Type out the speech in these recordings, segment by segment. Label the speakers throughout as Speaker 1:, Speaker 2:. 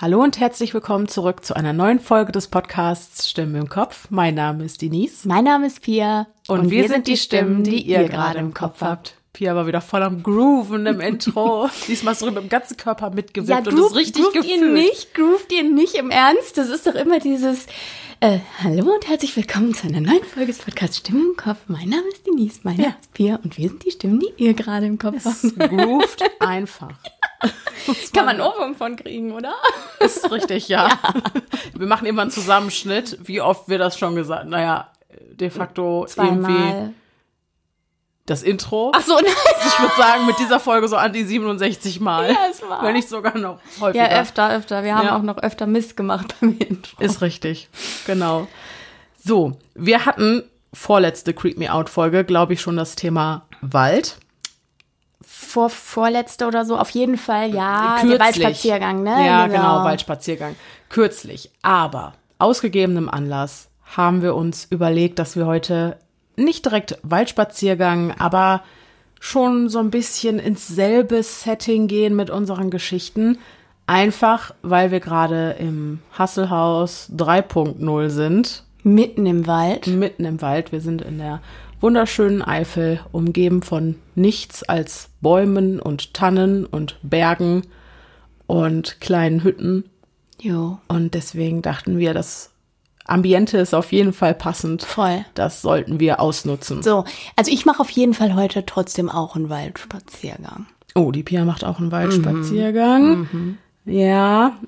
Speaker 1: Hallo und herzlich willkommen zurück zu einer neuen Folge des Podcasts Stimmen im Kopf. Mein Name ist Denise.
Speaker 2: Mein Name ist Pia.
Speaker 1: Und, und wir, wir, sind die Stimmen, die, die ihr gerade im Kopf habt. Pia war wieder voll am Grooven im Intro. Diesmal so mit dem ganzen Körper mitgewippt
Speaker 2: ja,
Speaker 1: und ist richtig
Speaker 2: groovt
Speaker 1: gefühlt.
Speaker 2: ihr nicht, groovt ihr nicht im Ernst? Das ist doch immer dieses äh, Hallo und herzlich willkommen zu einer neuen Folge des Podcasts Stimmen im Kopf. Mein Name ist Denise, mein Name ist Pia und wir sind die Stimmen, die ihr gerade im Kopf habt.
Speaker 1: Grooved einfach.
Speaker 2: Kann man Ohrwurm von kriegen, oder?
Speaker 1: Ist richtig, ja. ja. Wir machen immer einen Zusammenschnitt, wie oft wir das schon gesagt haben. Naja, de facto
Speaker 2: Zweimal.
Speaker 1: irgendwie das Intro.
Speaker 2: Ach so, nein.
Speaker 1: Ich würde sagen, mit dieser Folge so an die 67 Mal.
Speaker 2: Ja, es war.
Speaker 1: Wenn nicht sogar noch häufiger.
Speaker 2: Ja, öfter, öfter. Wir haben
Speaker 1: Ja.
Speaker 2: auch noch öfter Mist gemacht beim Intro.
Speaker 1: Ist richtig. Genau. So, wir hatten vorletzte Creep Me Out Folge, glaube ich, schon das Thema Wald.
Speaker 2: Vor, vorletzte oder so, auf jeden Fall, ja.
Speaker 1: Kürzlich.
Speaker 2: Der Waldspaziergang, ne?
Speaker 1: Ja, genau, Waldspaziergang. Kürzlich. Aber aus gegebenem Anlass haben wir uns überlegt, dass wir heute nicht direkt Waldspaziergang, aber schon so ein bisschen ins selbe Setting gehen mit unseren Geschichten. Einfach, weil wir gerade im Hasselhaus 3.0 sind,
Speaker 2: Mitten im Wald.
Speaker 1: mitten im Wald. Wir sind in der wunderschönen Eifel, umgeben von nichts als Bäumen und Tannen und Bergen und kleinen Hütten.
Speaker 2: Jo,
Speaker 1: Und deswegen dachten wir, das Ambiente ist auf jeden Fall passend.
Speaker 2: voll.
Speaker 1: Das sollten wir ausnutzen.
Speaker 2: So, also ich mache auf jeden Fall heute trotzdem auch einen Waldspaziergang.
Speaker 1: Oh, die Pia macht auch einen Waldspaziergang. Ja.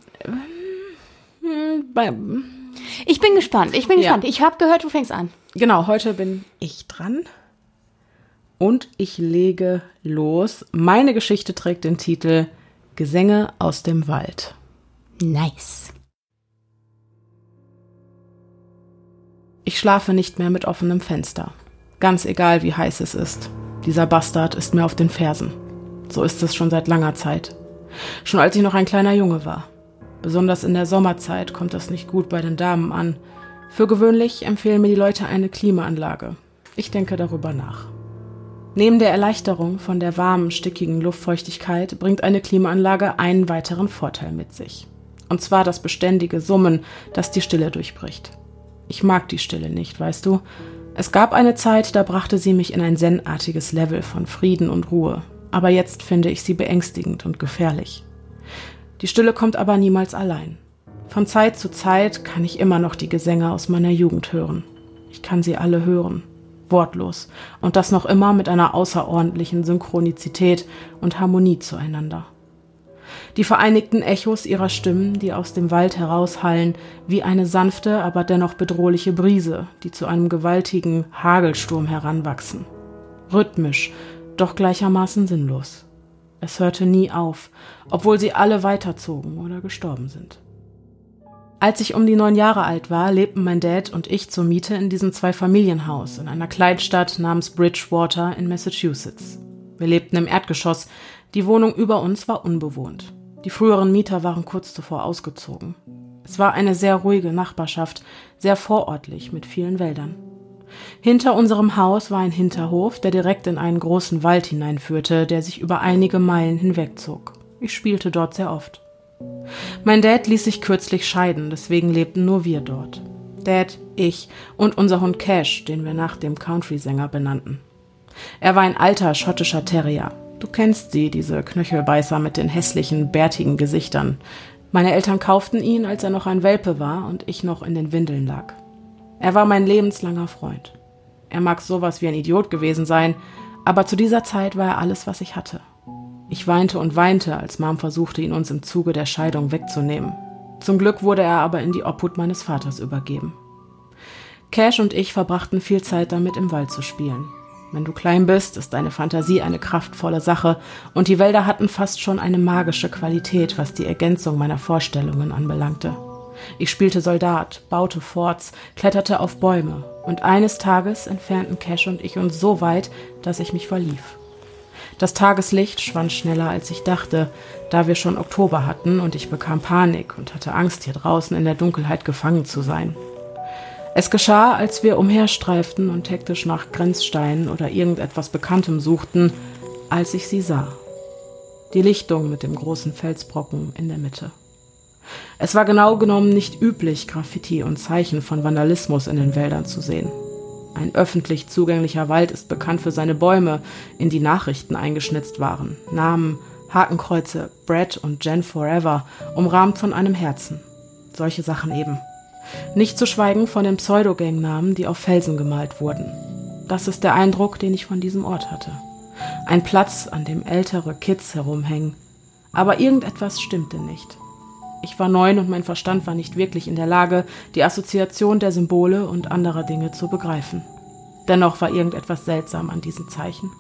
Speaker 1: Ähm, bei-
Speaker 2: Ich bin gespannt, ich bin
Speaker 1: Ja.
Speaker 2: gespannt. Ich habe gehört, du fängst an.
Speaker 1: Genau, heute bin ich dran. Und ich lege los. Meine Geschichte trägt den Titel Gesänge aus dem Wald.
Speaker 2: Nice.
Speaker 1: Ich schlafe nicht mehr mit offenem Fenster. Ganz egal, wie heiß es ist. Dieser Bastard ist mir auf den Fersen. So ist es schon seit langer Zeit. Schon als ich noch ein kleiner Junge war. Besonders in der Sommerzeit kommt das nicht gut bei den Damen an. Für gewöhnlich empfehlen mir die Leute eine Klimaanlage. Ich denke darüber nach. Neben der Erleichterung von der warmen, stickigen Luftfeuchtigkeit bringt eine Klimaanlage einen weiteren Vorteil mit sich. Und zwar das beständige Summen, das die Stille durchbricht. Ich mag die Stille nicht, weißt du? Es gab eine Zeit, da brachte sie mich in ein zen-artiges Level von Frieden und Ruhe. Aber jetzt finde ich sie beängstigend und gefährlich. Die Stille kommt aber niemals allein. Von Zeit zu Zeit kann ich immer noch die Gesänge aus meiner Jugend hören. Ich kann sie alle hören. Wortlos. Und das noch immer mit einer außerordentlichen Synchronizität und Harmonie zueinander. Die vereinigten Echos ihrer Stimmen, die aus dem Wald heraushallen, wie eine sanfte, aber dennoch bedrohliche Brise, die zu einem gewaltigen Hagelsturm heranwachsen. Rhythmisch, doch gleichermaßen sinnlos. Es hörte nie auf, obwohl sie alle weiterzogen oder gestorben sind. Als ich um die neun Jahre alt war, lebten mein Dad und ich zur Miete in diesem Zweifamilienhaus in einer Kleinstadt namens Bridgewater in Massachusetts. Wir lebten im Erdgeschoss, die Wohnung über uns war unbewohnt. Die früheren Mieter waren kurz zuvor ausgezogen. Es war eine sehr ruhige Nachbarschaft, sehr vorortlich mit vielen Wäldern. Hinter unserem Haus war ein Hinterhof, der direkt in einen großen Wald hineinführte, der sich über einige Meilen hinwegzog. Ich spielte dort sehr oft. Mein Dad ließ sich kürzlich scheiden, deswegen lebten nur wir dort. Dad, ich und unser Hund Cash, den wir nach dem Country-Sänger benannten. Er war ein alter schottischer Terrier. Du kennst sie, diese Knöchelbeißer mit den hässlichen, bärtigen Gesichtern. Meine Eltern kauften ihn, als er noch ein Welpe war und ich noch in den Windeln lag. Er war mein lebenslanger Freund. Er mag sowas wie ein Idiot gewesen sein, aber zu dieser Zeit war er alles, was ich hatte. Ich weinte und weinte, als Mom versuchte, ihn uns im Zuge der Scheidung wegzunehmen. Zum Glück wurde er aber in die Obhut meines Vaters übergeben. Cash und ich verbrachten viel Zeit damit, im Wald zu spielen. Wenn du klein bist, ist deine Fantasie eine kraftvolle Sache, und die Wälder hatten fast schon eine magische Qualität, was die Ergänzung meiner Vorstellungen anbelangte. Ich spielte Soldat, baute Forts, kletterte auf Bäume, und eines Tages entfernten Cash und ich uns so weit, dass ich mich verlief. Das Tageslicht schwand schneller, als ich dachte, da wir schon Oktober hatten und ich bekam Panik und hatte Angst, hier draußen in der Dunkelheit gefangen zu sein. Es geschah, als wir umherstreiften und hektisch nach Grenzsteinen oder irgendetwas Bekanntem suchten, als ich sie sah. Die Lichtung mit dem großen Felsbrocken in der Mitte. Es war genau genommen nicht üblich, Graffiti und Zeichen von Vandalismus in den Wäldern zu sehen. Ein öffentlich zugänglicher Wald ist bekannt für seine Bäume, in die Nachrichten eingeschnitzt waren. Namen, Hakenkreuze, Brad und Jen Forever, umrahmt von einem Herzen. Solche Sachen eben. Nicht zu schweigen von den Pseudogangnamen, die auf Felsen gemalt wurden. Das ist der Eindruck, den ich von diesem Ort hatte. Ein Platz, an dem ältere Kids herumhängen. Aber irgendetwas stimmte nicht. Ich war neun und mein Verstand war nicht wirklich in der Lage, die Assoziation der Symbole und anderer Dinge zu begreifen. Dennoch war irgendetwas seltsam an diesen Zeichen.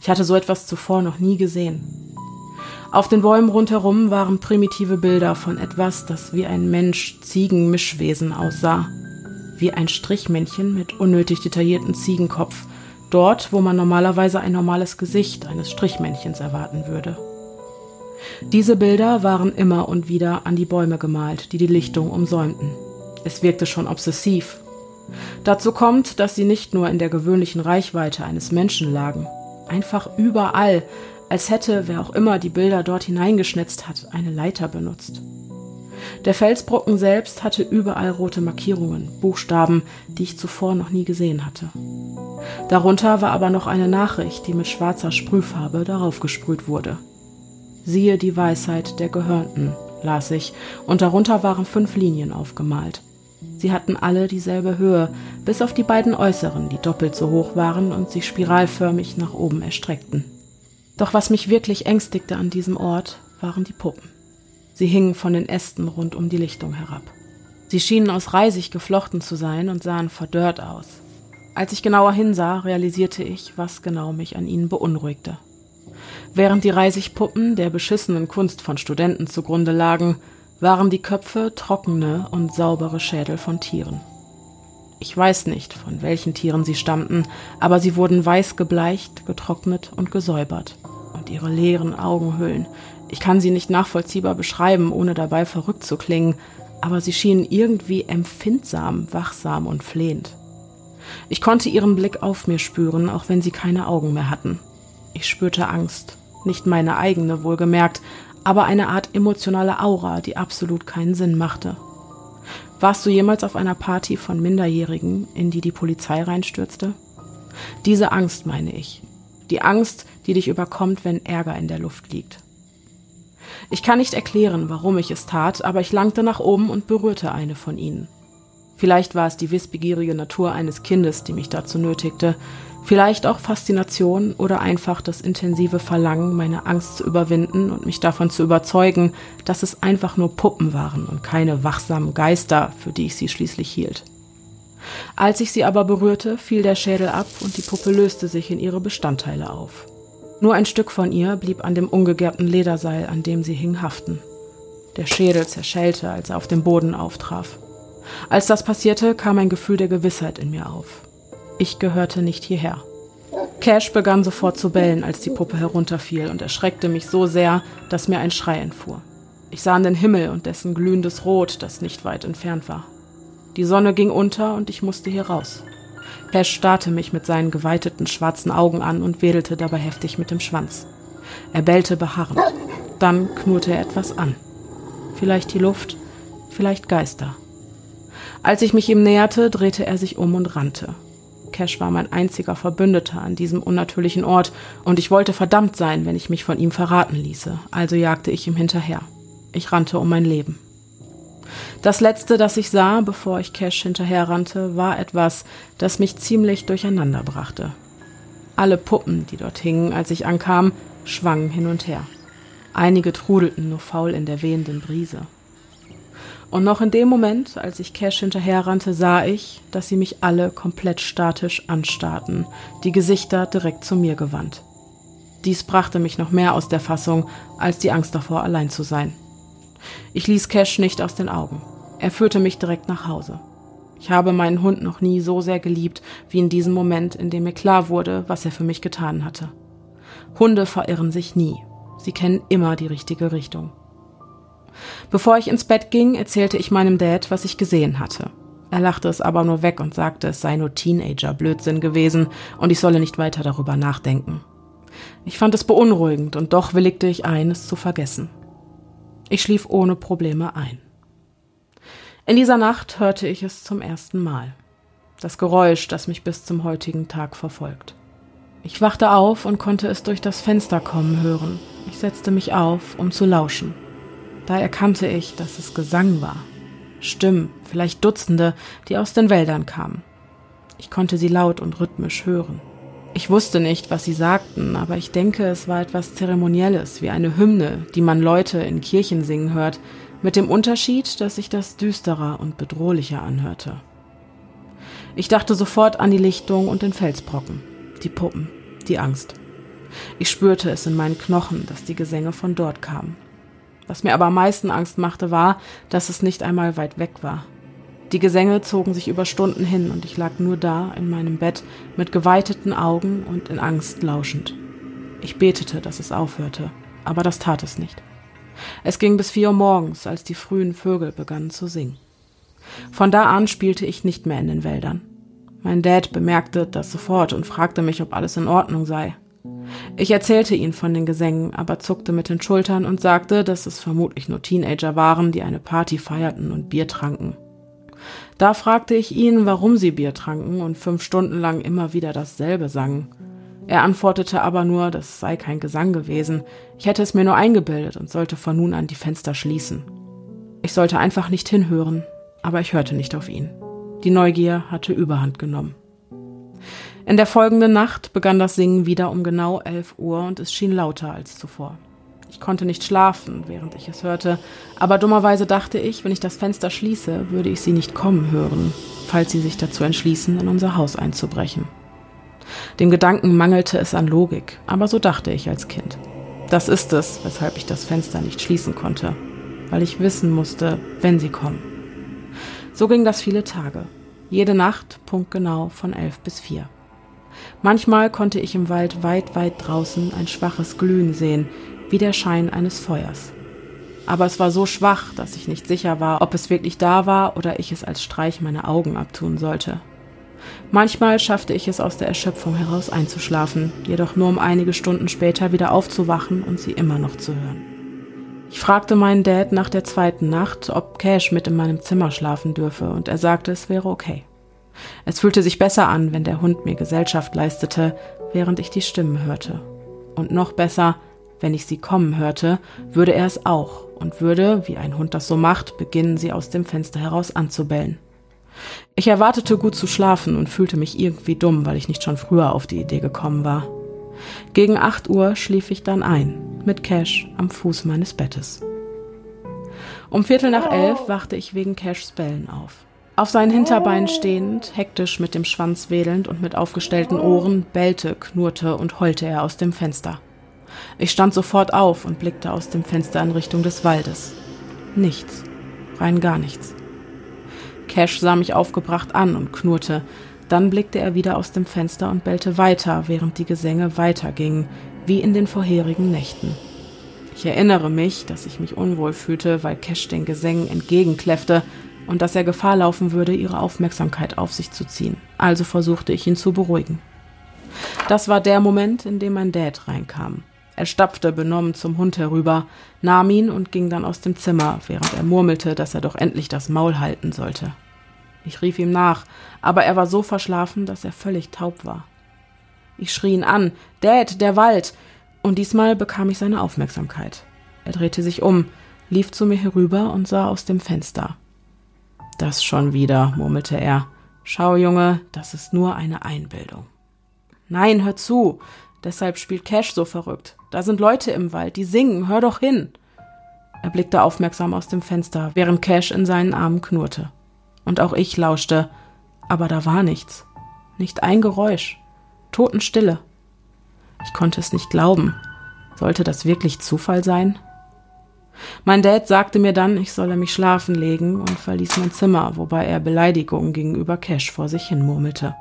Speaker 1: Ich hatte so etwas zuvor noch nie gesehen. Auf den Bäumen rundherum waren primitive Bilder von etwas, das wie ein Mensch-Ziegen-Mischwesen aussah. Wie ein Strichmännchen mit unnötig detaillierten Ziegenkopf, dort, wo man normalerweise ein normales Gesicht eines Strichmännchens erwarten würde. Diese Bilder waren immer und wieder an die Bäume gemalt, die die Lichtung umsäumten. Es wirkte schon obsessiv. Dazu kommt, dass sie nicht nur in der gewöhnlichen Reichweite eines Menschen lagen, einfach überall, als hätte, wer auch immer die Bilder dort hineingeschnitzt hat, eine Leiter benutzt. Der Felsbrocken selbst hatte überall rote Markierungen, Buchstaben, die ich zuvor noch nie gesehen hatte. Darunter war aber noch eine Nachricht, die mit schwarzer Sprühfarbe darauf gesprüht wurde. Siehe die Weisheit der Gehörnten, las ich, und darunter waren fünf Linien aufgemalt. Sie hatten alle dieselbe Höhe, bis auf die beiden äußeren, die doppelt so hoch waren und sich spiralförmig nach oben erstreckten. Doch was mich wirklich ängstigte an diesem Ort, waren die Puppen. Sie hingen von den Ästen rund um die Lichtung herab. Sie schienen aus Reisig geflochten zu sein und sahen verdörrt aus. Als ich genauer hinsah, realisierte ich, was genau mich an ihnen beunruhigte. Während die Reisigpuppen der beschissenen Kunst von Studenten zugrunde lagen, waren die Köpfe trockene und saubere Schädel von Tieren. Ich weiß nicht, von welchen Tieren sie stammten, aber sie wurden weiß gebleicht, getrocknet und gesäubert und ihre leeren Augenhöhlen. Ich kann sie nicht nachvollziehbar beschreiben, ohne dabei verrückt zu klingen, aber sie schienen irgendwie empfindsam, wachsam und flehend. Ich konnte ihren Blick auf mir spüren, auch wenn sie keine Augen mehr hatten. Ich spürte Angst, nicht meine eigene wohlgemerkt, aber eine Art emotionale Aura, die absolut keinen Sinn machte. Warst du jemals auf einer Party von Minderjährigen, in die die Polizei reinstürzte? Diese Angst meine ich. Die Angst, die dich überkommt, wenn Ärger in der Luft liegt. Ich kann nicht erklären, warum ich es tat, aber ich langte nach oben und berührte eine von ihnen. Vielleicht war es die wissbegierige Natur eines Kindes, die mich dazu nötigte, vielleicht auch Faszination oder einfach das intensive Verlangen, meine Angst zu überwinden und mich davon zu überzeugen, dass es einfach nur Puppen waren und keine wachsamen Geister, für die ich sie schließlich hielt. Als ich sie aber berührte, fiel der Schädel ab und die Puppe löste sich in ihre Bestandteile auf. Nur ein Stück von ihr blieb an dem ungegerbten Lederseil, an dem sie hing, haften. Der Schädel zerschellte, als er auf dem Boden auftraf. Als das passierte, kam ein Gefühl der Gewissheit in mir auf. Ich gehörte nicht hierher. Cash begann sofort zu bellen, als die Puppe herunterfiel und erschreckte mich so sehr, dass mir ein Schrei entfuhr. Ich sah in den Himmel und dessen glühendes Rot, das nicht weit entfernt war. Die Sonne ging unter und ich musste hier raus. Pesch starrte mich mit seinen geweiteten schwarzen Augen an und wedelte dabei heftig mit dem Schwanz. Er bellte beharrend. Dann knurrte er etwas an. Vielleicht die Luft, vielleicht Geister. Als ich mich ihm näherte, drehte er sich um und rannte. Cash war mein einziger Verbündeter an diesem unnatürlichen Ort, und ich wollte verdammt sein, wenn ich mich von ihm verraten ließe, also jagte ich ihm hinterher. Ich rannte um mein Leben. Das letzte, das ich sah, bevor ich Cash hinterherrannte, war etwas, das mich ziemlich durcheinander brachte. Alle Puppen, die dort hingen, als ich ankam, schwangen hin und her. Einige trudelten nur faul in der wehenden Brise. Und noch in dem Moment, als ich Cash hinterherrannte, sah ich, dass sie mich alle komplett statisch anstarrten, die Gesichter direkt zu mir gewandt. Dies brachte mich noch mehr aus der Fassung, als die Angst davor, allein zu sein. Ich ließ Cash nicht aus den Augen. Er führte mich direkt nach Hause. Ich habe meinen Hund noch nie so sehr geliebt wie in diesem Moment, in dem mir klar wurde, was er für mich getan hatte. Hunde verirren sich nie. Sie kennen immer die richtige Richtung. Bevor ich ins Bett ging, erzählte ich meinem Dad, was ich gesehen hatte. Er lachte es aber nur weg und sagte, es sei nur Teenager-Blödsinn gewesen und ich solle nicht weiter darüber nachdenken. Ich fand es beunruhigend und doch willigte ich ein, es zu vergessen. Ich schlief ohne Probleme ein. In dieser Nacht hörte ich es zum ersten Mal. Das Geräusch, das mich bis zum heutigen Tag verfolgt. Ich wachte auf und konnte es durch das Fenster kommen hören. Ich setzte mich auf, um zu lauschen. Da erkannte ich, dass es Gesang war. Stimmen, vielleicht Dutzende, die aus den Wäldern kamen. Ich konnte sie laut und rhythmisch hören. Ich wusste nicht, was sie sagten, aber ich denke, es war etwas Zeremonielles, wie eine Hymne, die man Leute in Kirchen singen hört, mit dem Unterschied, dass sich das düsterer und bedrohlicher anhörte. Ich dachte sofort an die Lichtung und den Felsbrocken, die Puppen, die Angst. Ich spürte es in meinen Knochen, dass die Gesänge von dort kamen. Was mir aber am meisten Angst machte, war, dass es nicht einmal weit weg war. Die Gesänge zogen sich über Stunden hin und ich lag nur da in meinem Bett mit geweiteten Augen und in Angst lauschend. Ich betete, dass es aufhörte, aber das tat es nicht. Es ging bis vier Uhr morgens, als die frühen Vögel begannen zu singen. Von da an spielte ich nicht mehr in den Wäldern. Mein Dad bemerkte das sofort und fragte mich, ob alles in Ordnung sei. Ich erzählte ihn von den Gesängen, aber zuckte mit den Schultern und sagte, dass es vermutlich nur Teenager waren, die eine Party feierten und Bier tranken. Da fragte ich ihn, warum sie Bier tranken und fünf Stunden lang immer wieder dasselbe sangen. Er antwortete aber nur, das sei kein Gesang gewesen, ich hätte es mir nur eingebildet und sollte von nun an die Fenster schließen. Ich sollte einfach nicht hinhören, aber ich hörte nicht auf ihn. Die Neugier hatte Überhand genommen. In der folgenden Nacht begann das Singen wieder um genau elf Uhr und es schien lauter als zuvor. Ich konnte nicht schlafen, während ich es hörte, aber dummerweise dachte ich, wenn ich das Fenster schließe, würde ich sie nicht kommen hören, falls sie sich dazu entschließen, in unser Haus einzubrechen. Dem Gedanken mangelte es an Logik, aber so dachte ich als Kind. Das ist es, weshalb ich das Fenster nicht schließen konnte, weil ich wissen musste, wenn sie kommen. So ging das viele Tage, jede Nacht punktgenau von elf bis vier. Manchmal konnte ich im Wald weit, weit draußen ein schwaches Glühen sehen, wie der Schein eines Feuers. Aber es war so schwach, dass ich nicht sicher war, ob es wirklich da war oder ich es als Streich meine Augen abtun sollte. Manchmal schaffte ich es aus der Erschöpfung heraus einzuschlafen, jedoch nur um einige Stunden später wieder aufzuwachen und sie immer noch zu hören. Ich fragte meinen Dad nach der zweiten Nacht, ob Cash mit in meinem Zimmer schlafen dürfe, und er sagte, es wäre okay. Es fühlte sich besser an, wenn der Hund mir Gesellschaft leistete, während ich die Stimmen hörte. Und noch besser, wenn ich sie kommen hörte, würde er es auch und würde, wie ein Hund das so macht, beginnen, sie aus dem Fenster heraus anzubellen. Ich erwartete gut zu schlafen und fühlte mich irgendwie dumm, weil ich nicht schon früher auf die Idee gekommen war. Gegen acht Uhr schlief ich dann ein, mit Cash am Fuß meines Bettes. Um Viertel nach elf wachte ich wegen Cashs Bellen auf. Auf seinen Hinterbeinen stehend, hektisch mit dem Schwanz wedelnd und mit aufgestellten Ohren, bellte, knurrte und heulte er aus dem Fenster. Ich stand sofort auf und blickte aus dem Fenster in Richtung des Waldes. Nichts, rein gar nichts. Cash sah mich aufgebracht an und knurrte. Dann blickte er wieder aus dem Fenster und bellte weiter, während die Gesänge weitergingen, wie in den vorherigen Nächten. Ich erinnere mich, dass ich mich unwohl fühlte, weil Cash den Gesängen entgegenkläffte, und dass er Gefahr laufen würde, ihre Aufmerksamkeit auf sich zu ziehen. Also versuchte ich ihn zu beruhigen. Das war der Moment, in dem mein Dad reinkam. Er stapfte benommen zum Hund herüber, nahm ihn und ging dann aus dem Zimmer, während er murmelte, dass er doch endlich das Maul halten sollte. Ich rief ihm nach, aber er war so verschlafen, dass er völlig taub war. Ich schrie ihn an, Dad, der Wald, und diesmal bekam ich seine Aufmerksamkeit. Er drehte sich um, lief zu mir herüber und sah aus dem Fenster. Das schon wieder, murmelte er. Schau, Junge, das ist nur eine Einbildung. Nein, hör zu. Deshalb spielt Cash so verrückt. Da sind Leute im Wald, die singen, hör doch hin. Er blickte aufmerksam aus dem Fenster, während Cash in seinen Armen knurrte. Und auch ich lauschte, aber da war nichts. Nicht ein Geräusch. Totenstille. Ich konnte es nicht glauben. Sollte das wirklich Zufall sein? Mein Dad sagte mir dann, ich solle mich schlafen legen und verließ mein Zimmer, wobei er Beleidigungen gegenüber Cash vor sich hin murmelte.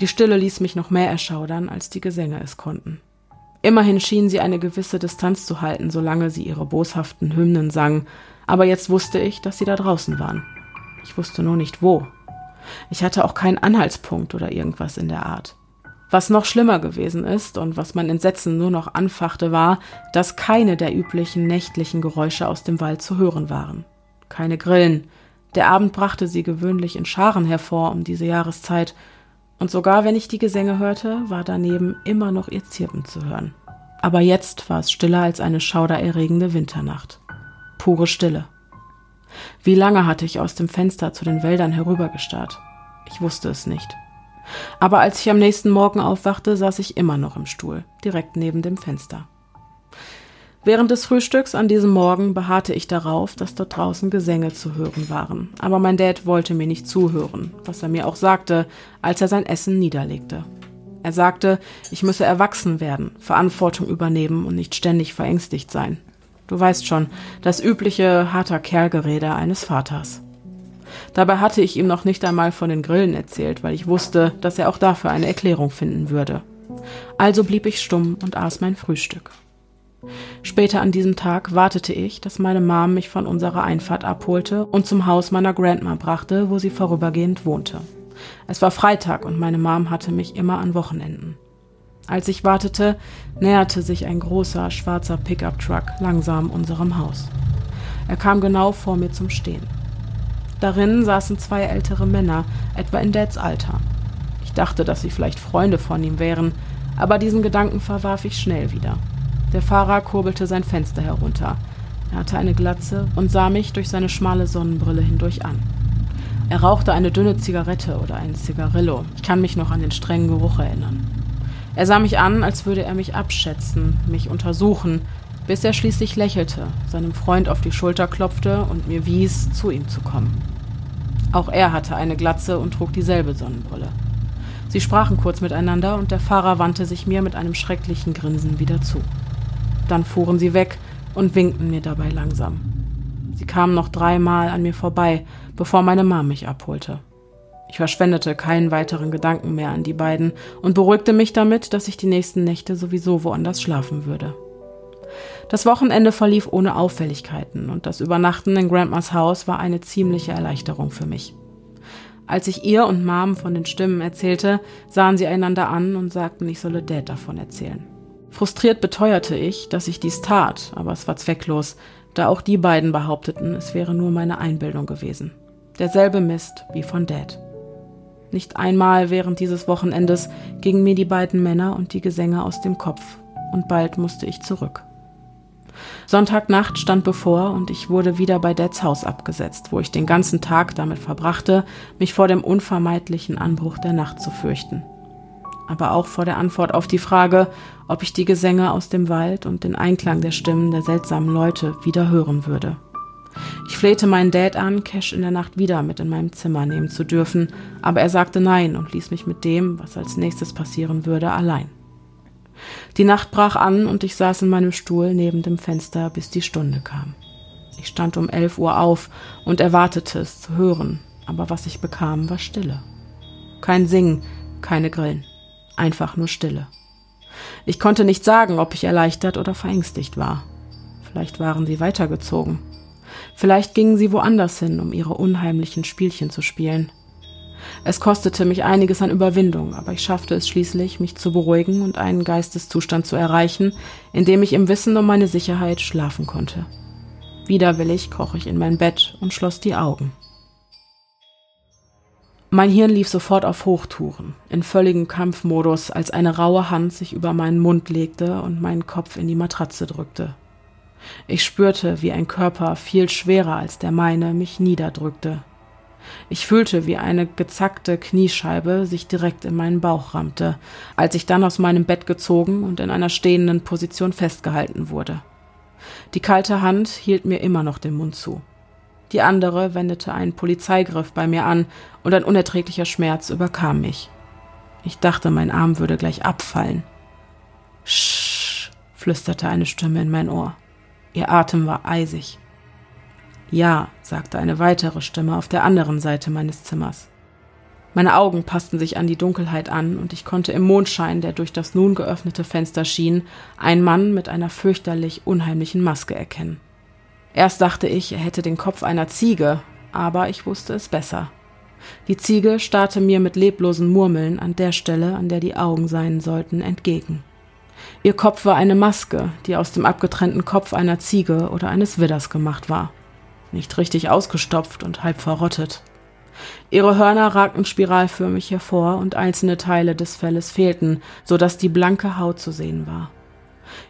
Speaker 1: Die Stille ließ mich noch mehr erschaudern, als die Gesänge es konnten. Immerhin schienen sie eine gewisse Distanz zu halten, solange sie ihre boshaften Hymnen sangen, aber jetzt wusste ich, dass sie da draußen waren. Ich wusste nur nicht wo. Ich hatte auch keinen Anhaltspunkt oder irgendwas in der Art. Was noch schlimmer gewesen ist und was mein Entsetzen nur noch anfachte, war, dass keine der üblichen nächtlichen Geräusche aus dem Wald zu hören waren. keine Grillen. Der Abend brachte sie gewöhnlich in Scharen hervor um diese Jahreszeit, und sogar wenn ich die Gesänge hörte, war daneben immer noch ihr Zirpen zu hören. Aber jetzt war es stiller als eine schaudererregende Winternacht. Pure Stille. Wie lange hatte ich aus dem Fenster zu den Wäldern herübergestarrt? Ich wusste es nicht. Aber als ich am nächsten Morgen aufwachte, saß ich immer noch im Stuhl, direkt neben dem Fenster. Während des Frühstücks an diesem Morgen beharrte ich darauf, dass dort draußen Gesänge zu hören waren. Aber mein Dad wollte mir nicht zuhören, was er mir auch sagte, als er sein Essen niederlegte. Er sagte, ich müsse erwachsen werden, Verantwortung übernehmen und nicht ständig verängstigt sein. Du weißt schon, das übliche harter Kerlgerede eines Vaters. Dabei hatte ich ihm noch nicht einmal von den Grillen erzählt, weil ich wusste, dass er auch dafür eine Erklärung finden würde. Also blieb ich stumm und aß mein Frühstück. Später an diesem Tag wartete ich, dass meine Mom mich von unserer Einfahrt abholte und zum Haus meiner Grandma brachte, wo sie vorübergehend wohnte. Es war Freitag und meine Mom hatte mich immer an Wochenenden. Als ich wartete, näherte sich ein großer schwarzer Pickup-Truck langsam unserem Haus. Er kam genau vor mir zum Stehen. Darin saßen zwei ältere Männer, etwa in Dads Alter. Ich dachte, dass sie vielleicht Freunde von ihm wären, aber diesen Gedanken verwarf ich schnell wieder. Der Fahrer kurbelte sein Fenster herunter. Er hatte eine Glatze und sah mich durch seine schmale Sonnenbrille hindurch an. Er rauchte eine dünne Zigarette oder ein Zigarillo. Ich kann mich noch an den strengen Geruch erinnern. Er sah mich an, als würde er mich abschätzen, mich untersuchen, bis er schließlich lächelte, seinem Freund auf die Schulter klopfte und mir wies, zu ihm zu kommen. Auch er hatte eine Glatze und trug dieselbe Sonnenbrille. Sie sprachen kurz miteinander und der Fahrer wandte sich mir mit einem schrecklichen Grinsen wieder zu. Dann fuhren sie weg und winkten mir dabei langsam. Sie kamen noch dreimal an mir vorbei, bevor meine Mom mich abholte. Ich verschwendete keinen weiteren Gedanken mehr an die beiden und beruhigte mich damit, dass ich die nächsten Nächte sowieso woanders schlafen würde. Das Wochenende verlief ohne Auffälligkeiten und das Übernachten in Grandmas Haus war eine ziemliche Erleichterung für mich. Als ich ihr und Mom von den Stimmen erzählte, sahen sie einander an und sagten, ich solle Dad davon erzählen. Frustriert beteuerte ich, dass ich dies tat, aber es war zwecklos, da auch die beiden behaupteten, es wäre nur meine Einbildung gewesen. Derselbe Mist wie von Dad. Nicht einmal während dieses Wochenendes gingen mir die beiden Männer und die Gesänge aus dem Kopf, und bald musste ich zurück. Sonntagnacht stand bevor und ich wurde wieder bei Dads Haus abgesetzt, wo ich den ganzen Tag damit verbrachte, mich vor dem unvermeidlichen Anbruch der Nacht zu fürchten aber auch vor der Antwort auf die Frage, ob ich die Gesänge aus dem Wald und den Einklang der Stimmen der seltsamen Leute wieder hören würde. Ich flehte meinen Dad an, Cash in der Nacht wieder mit in meinem Zimmer nehmen zu dürfen, aber er sagte nein und ließ mich mit dem, was als nächstes passieren würde, allein. Die Nacht brach an und ich saß in meinem Stuhl neben dem Fenster, bis die Stunde kam. Ich stand um elf Uhr auf und erwartete es zu hören, aber was ich bekam, war Stille. Kein Singen, keine Grillen einfach nur Stille. Ich konnte nicht sagen, ob ich erleichtert oder verängstigt war. Vielleicht waren sie weitergezogen. Vielleicht gingen sie woanders hin, um ihre unheimlichen Spielchen zu spielen. Es kostete mich einiges an Überwindung, aber ich schaffte es schließlich, mich zu beruhigen und einen Geisteszustand zu erreichen, in dem ich im Wissen um meine Sicherheit schlafen konnte. Widerwillig kroch ich in mein Bett und schloss die Augen. Mein Hirn lief sofort auf Hochtouren, in völligem Kampfmodus, als eine raue Hand sich über meinen Mund legte und meinen Kopf in die Matratze drückte. Ich spürte, wie ein Körper viel schwerer als der meine mich niederdrückte. Ich fühlte, wie eine gezackte Kniescheibe sich direkt in meinen Bauch rammte, als ich dann aus meinem Bett gezogen und in einer stehenden Position festgehalten wurde. Die kalte Hand hielt mir immer noch den Mund zu. Die andere wendete einen Polizeigriff bei mir an und ein unerträglicher Schmerz überkam mich. Ich dachte, mein Arm würde gleich abfallen. Sch, flüsterte eine Stimme in mein Ohr. Ihr Atem war eisig. Ja, sagte eine weitere Stimme auf der anderen Seite meines Zimmers. Meine Augen passten sich an die Dunkelheit an, und ich konnte im Mondschein, der durch das nun geöffnete Fenster schien, einen Mann mit einer fürchterlich unheimlichen Maske erkennen. Erst dachte ich, er hätte den Kopf einer Ziege, aber ich wusste es besser. Die Ziege starrte mir mit leblosen Murmeln an der Stelle, an der die Augen sein sollten, entgegen. Ihr Kopf war eine Maske, die aus dem abgetrennten Kopf einer Ziege oder eines Widders gemacht war. Nicht richtig ausgestopft und halb verrottet. Ihre Hörner ragten spiralförmig hervor und einzelne Teile des Felles fehlten, so dass die blanke Haut zu sehen war.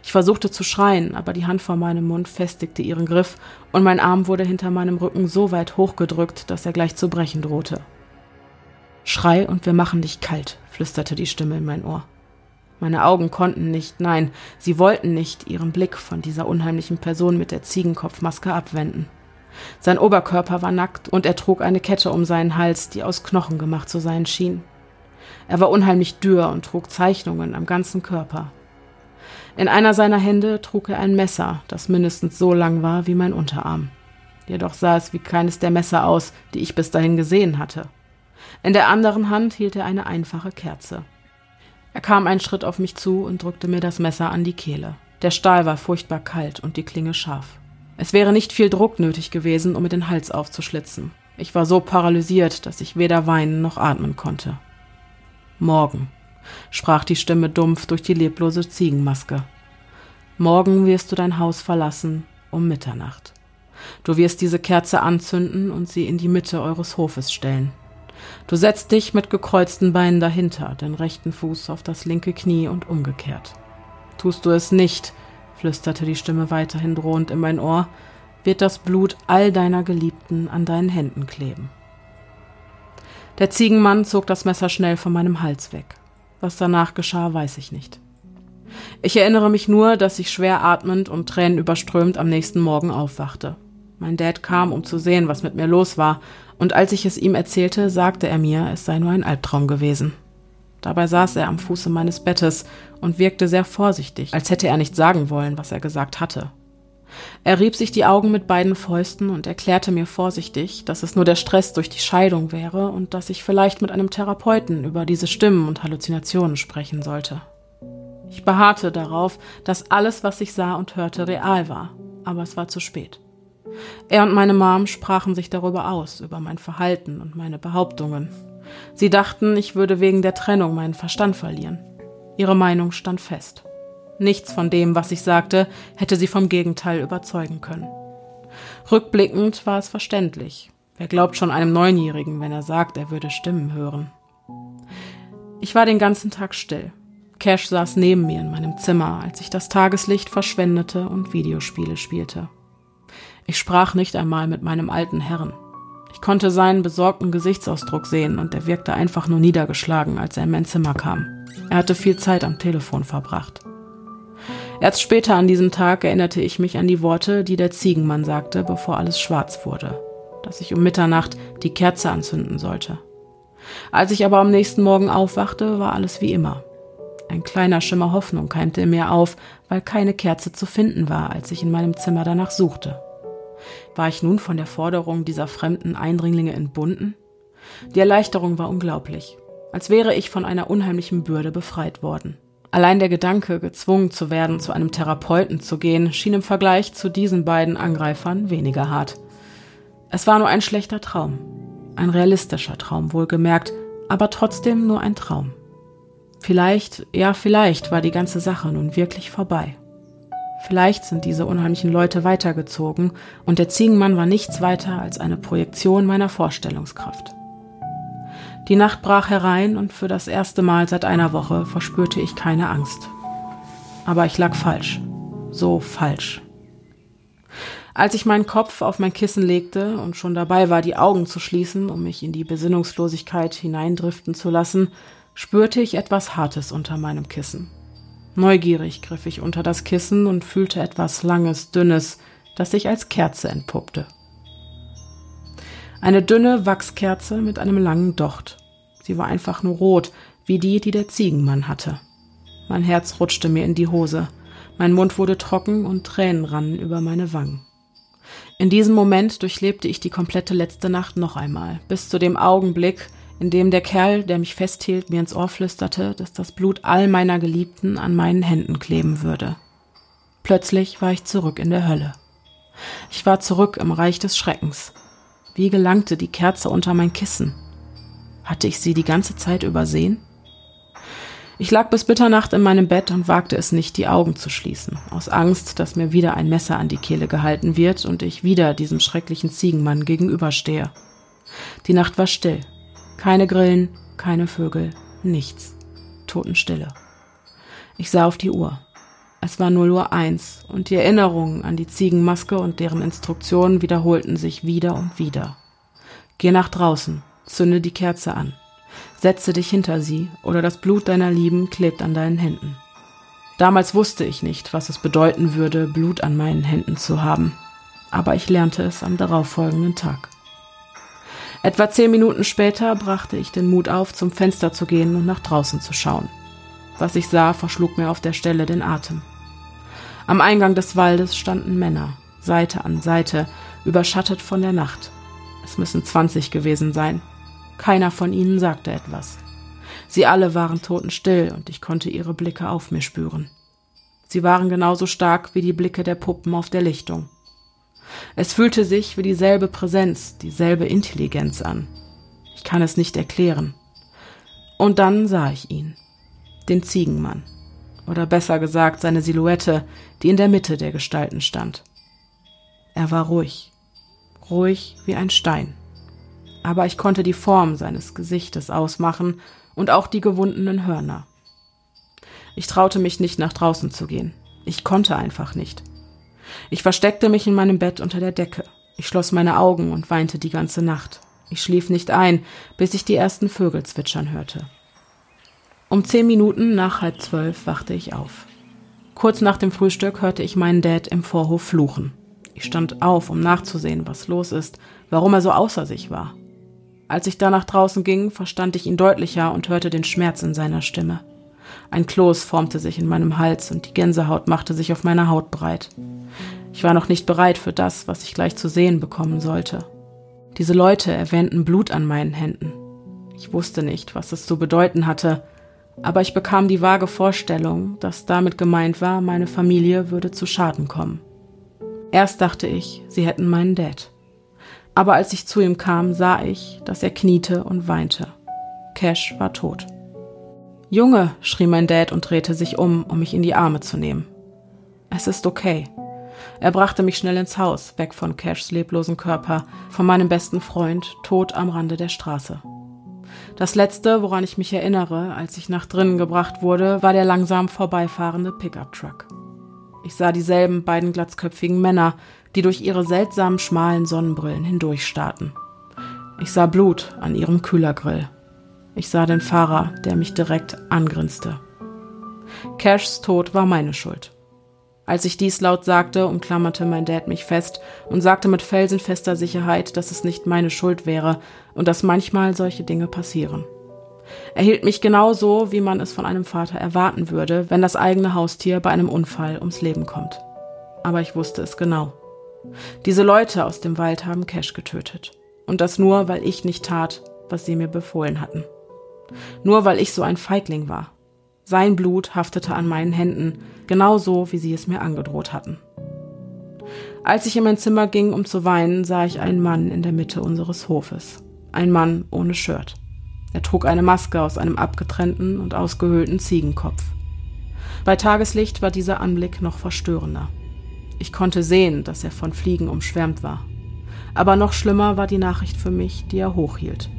Speaker 1: Ich versuchte zu schreien, aber die Hand vor meinem Mund festigte ihren Griff und mein Arm wurde hinter meinem Rücken so weit hochgedrückt, dass er gleich zu brechen drohte. Schrei und wir machen dich kalt, flüsterte die Stimme in mein Ohr. Meine Augen konnten nicht, nein, sie wollten nicht ihren Blick von dieser unheimlichen Person mit der Ziegenkopfmaske abwenden. Sein Oberkörper war nackt und er trug eine Kette um seinen Hals, die aus Knochen gemacht zu sein schien. Er war unheimlich dürr und trug Zeichnungen am ganzen Körper. In einer seiner Hände trug er ein Messer, das mindestens so lang war wie mein Unterarm. Jedoch sah es wie keines der Messer aus, die ich bis dahin gesehen hatte. In der anderen Hand hielt er eine einfache Kerze. Er kam einen Schritt auf mich zu und drückte mir das Messer an die Kehle. Der Stahl war furchtbar kalt und die Klinge scharf. Es wäre nicht viel Druck nötig gewesen, um mir den Hals aufzuschlitzen. Ich war so paralysiert, dass ich weder weinen noch atmen konnte. Morgen, sprach die Stimme dumpf durch die leblose Ziegenmaske. Morgen wirst du dein Haus verlassen um Mitternacht. Du wirst diese Kerze anzünden und sie in die Mitte eures Hofes stellen. Du setzt dich mit gekreuzten Beinen dahinter, den rechten Fuß auf das linke Knie und umgekehrt. Tust du es nicht, flüsterte die Stimme weiterhin drohend in mein Ohr, wird das Blut all deiner Geliebten an deinen Händen kleben. Der Ziegenmann zog das Messer schnell von meinem Hals weg. Was danach geschah, weiß ich nicht. Ich erinnere mich nur, dass ich schwer atmend und tränenüberströmt am nächsten Morgen aufwachte. Mein Dad kam, um zu sehen, was mit mir los war, und als ich es ihm erzählte, sagte er mir, es sei nur ein Albtraum gewesen. Dabei saß er am Fuße meines Bettes und wirkte sehr vorsichtig, als hätte er nicht sagen wollen, was er gesagt hatte. Er rieb sich die Augen mit beiden Fäusten und erklärte mir vorsichtig, dass es nur der Stress durch die Scheidung wäre und dass ich vielleicht mit einem Therapeuten über diese Stimmen und Halluzinationen sprechen sollte. Ich beharrte darauf, dass alles, was ich sah und hörte, real war, aber es war zu spät. Er und meine Mom sprachen sich darüber aus, über mein Verhalten und meine Behauptungen. Sie dachten, ich würde wegen der Trennung meinen Verstand verlieren. Ihre Meinung stand fest. Nichts von dem, was ich sagte, hätte sie vom Gegenteil überzeugen können. Rückblickend war es verständlich. Wer glaubt schon einem Neunjährigen, wenn er sagt, er würde Stimmen hören? Ich war den ganzen Tag still. Cash saß neben mir in meinem Zimmer, als ich das Tageslicht verschwendete und Videospiele spielte. Ich sprach nicht einmal mit meinem alten Herrn. Ich konnte seinen besorgten Gesichtsausdruck sehen und er wirkte einfach nur niedergeschlagen, als er in mein Zimmer kam. Er hatte viel Zeit am Telefon verbracht. Erst später an diesem Tag erinnerte ich mich an die Worte, die der Ziegenmann sagte, bevor alles schwarz wurde, dass ich um Mitternacht die Kerze anzünden sollte. Als ich aber am nächsten Morgen aufwachte, war alles wie immer. Ein kleiner Schimmer Hoffnung keimte in mir auf, weil keine Kerze zu finden war, als ich in meinem Zimmer danach suchte. War ich nun von der Forderung dieser fremden Eindringlinge entbunden? Die Erleichterung war unglaublich, als wäre ich von einer unheimlichen Bürde befreit worden. Allein der Gedanke, gezwungen zu werden, zu einem Therapeuten zu gehen, schien im Vergleich zu diesen beiden Angreifern weniger hart. Es war nur ein schlechter Traum. Ein realistischer Traum, wohlgemerkt, aber trotzdem nur ein Traum. Vielleicht, ja vielleicht war die ganze Sache nun wirklich vorbei. Vielleicht sind diese unheimlichen Leute weitergezogen und der Ziegenmann war nichts weiter als eine Projektion meiner Vorstellungskraft. Die Nacht brach herein und für das erste Mal seit einer Woche verspürte ich keine Angst. Aber ich lag falsch. So falsch. Als ich meinen Kopf auf mein Kissen legte und schon dabei war, die Augen zu schließen, um mich in die Besinnungslosigkeit hineindriften zu lassen, spürte ich etwas Hartes unter meinem Kissen. Neugierig griff ich unter das Kissen und fühlte etwas Langes, Dünnes, das sich als Kerze entpuppte. Eine dünne Wachskerze mit einem langen Docht. Sie war einfach nur rot, wie die, die der Ziegenmann hatte. Mein Herz rutschte mir in die Hose. Mein Mund wurde trocken und Tränen rannen über meine Wangen. In diesem Moment durchlebte ich die komplette letzte Nacht noch einmal, bis zu dem Augenblick, in dem der Kerl, der mich festhielt, mir ins Ohr flüsterte, dass das Blut all meiner Geliebten an meinen Händen kleben würde. Plötzlich war ich zurück in der Hölle. Ich war zurück im Reich des Schreckens. Wie gelangte die Kerze unter mein Kissen? Hatte ich sie die ganze Zeit übersehen? Ich lag bis Mitternacht in meinem Bett und wagte es nicht, die Augen zu schließen, aus Angst, dass mir wieder ein Messer an die Kehle gehalten wird und ich wieder diesem schrecklichen Ziegenmann gegenüberstehe. Die Nacht war still. Keine Grillen, keine Vögel, nichts. Totenstille. Ich sah auf die Uhr. Es war 0 Uhr eins und die Erinnerungen an die Ziegenmaske und deren Instruktionen wiederholten sich wieder und wieder. Geh nach draußen, zünde die Kerze an, setze dich hinter sie oder das Blut deiner Lieben klebt an deinen Händen. Damals wusste ich nicht, was es bedeuten würde, Blut an meinen Händen zu haben, aber ich lernte es am darauffolgenden Tag. Etwa zehn Minuten später brachte ich den Mut auf, zum Fenster zu gehen und nach draußen zu schauen. Was ich sah, verschlug mir auf der Stelle den Atem. Am Eingang des Waldes standen Männer, Seite an Seite, überschattet von der Nacht. Es müssen zwanzig gewesen sein. Keiner von ihnen sagte etwas. Sie alle waren totenstill und ich konnte ihre Blicke auf mir spüren. Sie waren genauso stark wie die Blicke der Puppen auf der Lichtung. Es fühlte sich wie dieselbe Präsenz, dieselbe Intelligenz an. Ich kann es nicht erklären. Und dann sah ich ihn, den Ziegenmann oder besser gesagt seine Silhouette, die in der Mitte der Gestalten stand. Er war ruhig, ruhig wie ein Stein. Aber ich konnte die Form seines Gesichtes ausmachen und auch die gewundenen Hörner. Ich traute mich nicht nach draußen zu gehen. Ich konnte einfach nicht. Ich versteckte mich in meinem Bett unter der Decke. Ich schloss meine Augen und weinte die ganze Nacht. Ich schlief nicht ein, bis ich die ersten Vögel zwitschern hörte. Um zehn Minuten nach halb zwölf wachte ich auf. Kurz nach dem Frühstück hörte ich meinen Dad im Vorhof fluchen. Ich stand auf, um nachzusehen, was los ist, warum er so außer sich war. Als ich da nach draußen ging, verstand ich ihn deutlicher und hörte den Schmerz in seiner Stimme. Ein Kloß formte sich in meinem Hals und die Gänsehaut machte sich auf meiner Haut breit. Ich war noch nicht bereit für das, was ich gleich zu sehen bekommen sollte. Diese Leute erwähnten Blut an meinen Händen. Ich wusste nicht, was es zu bedeuten hatte, aber ich bekam die vage Vorstellung, dass damit gemeint war, meine Familie würde zu Schaden kommen. Erst dachte ich, sie hätten meinen Dad. Aber als ich zu ihm kam, sah ich, dass er kniete und weinte. Cash war tot. Junge, schrie mein Dad und drehte sich um, um mich in die Arme zu nehmen. Es ist okay. Er brachte mich schnell ins Haus, weg von Cashs leblosen Körper, von meinem besten Freund, tot am Rande der Straße. Das letzte, woran ich mich erinnere, als ich nach drinnen gebracht wurde, war der langsam vorbeifahrende Pickup-Truck. Ich sah dieselben beiden glatzköpfigen Männer, die durch ihre seltsamen schmalen Sonnenbrillen hindurchstarrten. Ich sah Blut an ihrem Kühlergrill. Ich sah den Fahrer, der mich direkt angrinste. Cashs Tod war meine Schuld. Als ich dies laut sagte, umklammerte mein Dad mich fest und sagte mit felsenfester Sicherheit, dass es nicht meine Schuld wäre und dass manchmal solche Dinge passieren. Er hielt mich genau so, wie man es von einem Vater erwarten würde, wenn das eigene Haustier bei einem Unfall ums Leben kommt. Aber ich wusste es genau. Diese Leute aus dem Wald haben Cash getötet. Und das nur, weil ich nicht tat, was sie mir befohlen hatten. Nur weil ich so ein Feigling war. Sein Blut haftete an meinen Händen, genauso wie sie es mir angedroht hatten. Als ich in mein Zimmer ging, um zu weinen, sah ich einen Mann in der Mitte unseres Hofes. Ein Mann ohne Shirt. Er trug eine Maske aus einem abgetrennten und ausgehöhlten Ziegenkopf. Bei Tageslicht war dieser Anblick noch verstörender. Ich konnte sehen, dass er von Fliegen umschwärmt war. Aber noch schlimmer war die Nachricht für mich, die er hochhielt.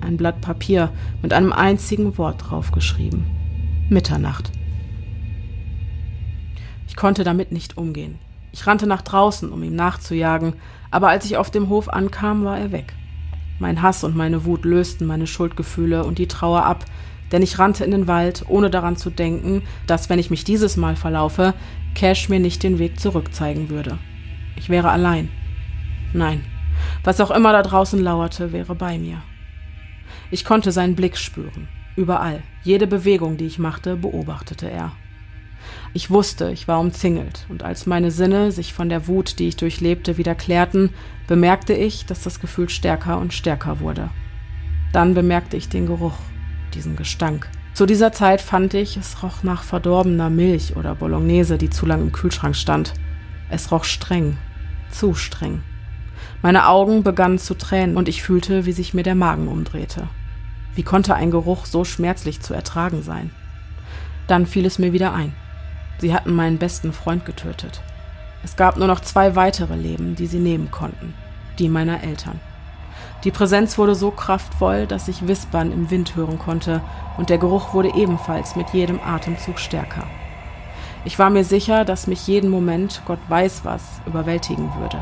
Speaker 1: Ein Blatt Papier mit einem einzigen Wort draufgeschrieben. Mitternacht. Ich konnte damit nicht umgehen. Ich rannte nach draußen, um ihm nachzujagen, aber als ich auf dem Hof ankam, war er weg. Mein Hass und meine Wut lösten meine Schuldgefühle und die Trauer ab, denn ich rannte in den Wald, ohne daran zu denken, dass, wenn ich mich dieses Mal verlaufe, Cash mir nicht den Weg zurück zeigen würde. Ich wäre allein. Nein, was auch immer da draußen lauerte, wäre bei mir. Ich konnte seinen Blick spüren. Überall, jede Bewegung, die ich machte, beobachtete er. Ich wusste, ich war umzingelt, und als meine Sinne sich von der Wut, die ich durchlebte, wieder klärten, bemerkte ich, dass das Gefühl stärker und stärker wurde. Dann bemerkte ich den Geruch, diesen Gestank. Zu dieser Zeit fand ich, es roch nach verdorbener Milch oder Bolognese, die zu lang im Kühlschrank stand. Es roch streng, zu streng. Meine Augen begannen zu tränen und ich fühlte, wie sich mir der Magen umdrehte. Wie konnte ein Geruch so schmerzlich zu ertragen sein? Dann fiel es mir wieder ein. Sie hatten meinen besten Freund getötet. Es gab nur noch zwei weitere Leben, die sie nehmen konnten. Die meiner Eltern. Die Präsenz wurde so kraftvoll, dass ich Wispern im Wind hören konnte, und der Geruch wurde ebenfalls mit jedem Atemzug stärker. Ich war mir sicher, dass mich jeden Moment, Gott weiß was, überwältigen würde.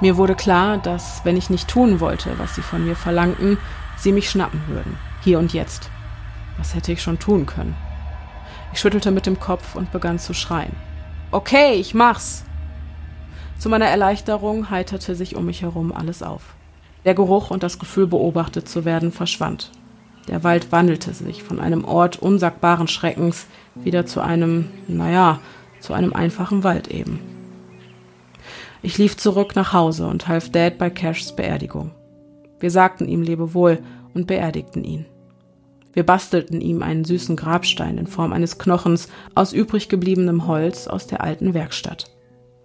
Speaker 1: Mir wurde klar, dass, wenn ich nicht tun wollte, was sie von mir verlangten, sie mich schnappen würden, hier und jetzt. Was hätte ich schon tun können? Ich schüttelte mit dem Kopf und begann zu schreien. Okay, ich mach's! Zu meiner Erleichterung heiterte sich um mich herum alles auf. Der Geruch und das Gefühl, beobachtet zu werden, verschwand. Der Wald wandelte sich von einem Ort unsagbaren Schreckens wieder zu einem, naja, zu einem einfachen Wald eben. Ich lief zurück nach Hause und half Dad bei Cashs Beerdigung. Wir sagten ihm Lebewohl und beerdigten ihn. Wir bastelten ihm einen süßen Grabstein in Form eines Knochens aus übrig gebliebenem Holz aus der alten Werkstatt.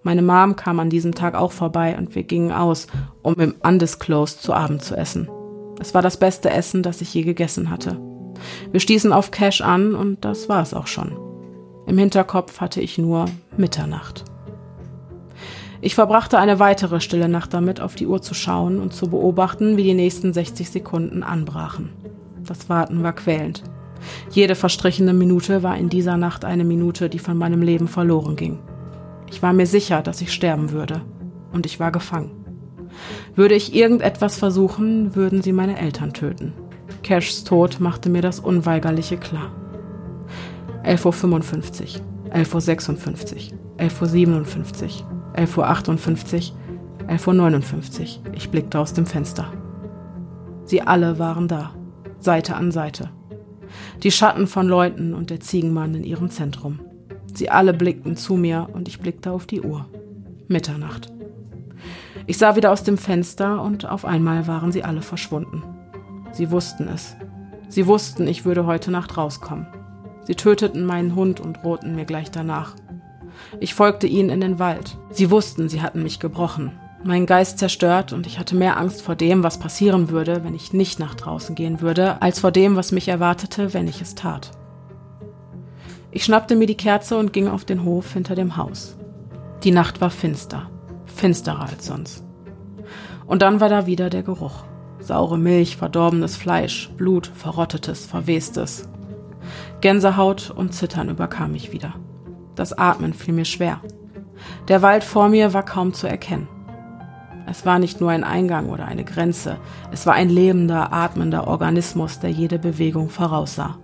Speaker 1: Meine Mom kam an diesem Tag auch vorbei und wir gingen aus, um im Undisclosed zu Abend zu essen. Es war das beste Essen, das ich je gegessen hatte. Wir stießen auf Cash an und das war es auch schon. Im Hinterkopf hatte ich nur Mitternacht. Ich verbrachte eine weitere stille Nacht damit, auf die Uhr zu schauen und zu beobachten, wie die nächsten 60 Sekunden anbrachen. Das Warten war quälend. Jede verstrichene Minute war in dieser Nacht eine Minute, die von meinem Leben verloren ging. Ich war mir sicher, dass ich sterben würde. Und ich war gefangen. Würde ich irgendetwas versuchen, würden sie meine Eltern töten. Cashs Tod machte mir das Unweigerliche klar. 11.55 Uhr, 11.56 Uhr, 11.57 Uhr, 11.58 Uhr, 11.59 Uhr. Ich blickte aus dem Fenster. Sie alle waren da, Seite an Seite. Die Schatten von Leuten und der Ziegenmann in ihrem Zentrum. Sie alle blickten zu mir und ich blickte auf die Uhr. Mitternacht. Ich sah wieder aus dem Fenster und auf einmal waren sie alle verschwunden. Sie wussten es. Sie wussten, ich würde heute Nacht rauskommen. Sie töteten meinen Hund und drohten mir gleich danach. Ich folgte ihnen in den Wald. Sie wussten, sie hatten mich gebrochen, meinen Geist zerstört und ich hatte mehr Angst vor dem, was passieren würde, wenn ich nicht nach draußen gehen würde, als vor dem, was mich erwartete, wenn ich es tat. Ich schnappte mir die Kerze und ging auf den Hof hinter dem Haus. Die Nacht war finster, finsterer als sonst. Und dann war da wieder der Geruch. Saure Milch, verdorbenes Fleisch, Blut, verrottetes, verwestes. Gänsehaut und Zittern überkam mich wieder. Das Atmen fiel mir schwer. Der Wald vor mir war kaum zu erkennen. Es war nicht nur ein Eingang oder eine Grenze, es war ein lebender, atmender Organismus, der jede Bewegung voraussah.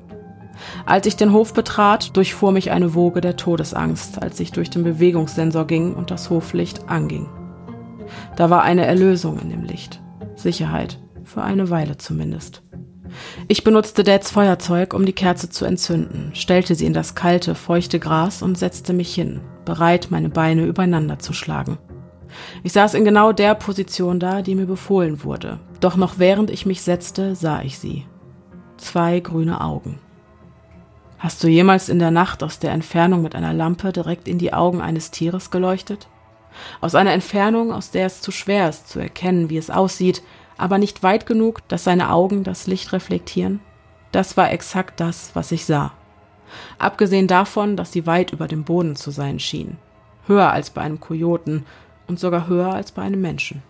Speaker 1: Als ich den Hof betrat, durchfuhr mich eine Woge der Todesangst, als ich durch den Bewegungssensor ging und das Hoflicht anging. Da war eine Erlösung in dem Licht. Sicherheit, für eine Weile zumindest. Ich benutzte Dads Feuerzeug, um die Kerze zu entzünden, stellte sie in das kalte, feuchte Gras und setzte mich hin, bereit, meine Beine übereinander zu schlagen. Ich saß in genau der Position da, die mir befohlen wurde. Doch noch während ich mich setzte, sah ich sie. Zwei grüne Augen. Hast du jemals in der Nacht aus der Entfernung mit einer Lampe direkt in die Augen eines Tieres geleuchtet? Aus einer Entfernung, aus der es zu schwer ist zu erkennen, wie es aussieht, aber nicht weit genug, dass seine Augen das Licht reflektieren? Das war exakt das, was ich sah. Abgesehen davon, dass sie weit über dem Boden zu sein schien. Höher als bei einem Kojoten und sogar höher als bei einem Menschen.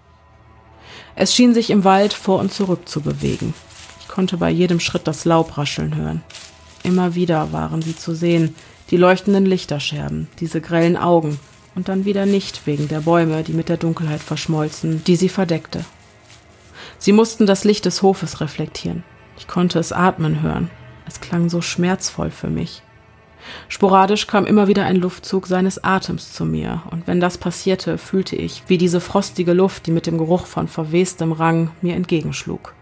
Speaker 1: Es schien sich im Wald vor und zurück zu bewegen. Ich konnte bei jedem Schritt das Laub rascheln hören. Immer wieder waren sie zu sehen, die leuchtenden Lichterscherben, diese grellen Augen, und dann wieder nicht wegen der Bäume, die mit der Dunkelheit verschmolzen, die sie verdeckte. Sie mussten das Licht des Hofes reflektieren. Ich konnte es atmen hören. Es klang so schmerzvoll für mich. Sporadisch kam immer wieder ein Luftzug seines Atems zu mir, und wenn das passierte, fühlte ich, wie diese frostige Luft, die mit dem Geruch von verwestem Rang mir entgegenschlug.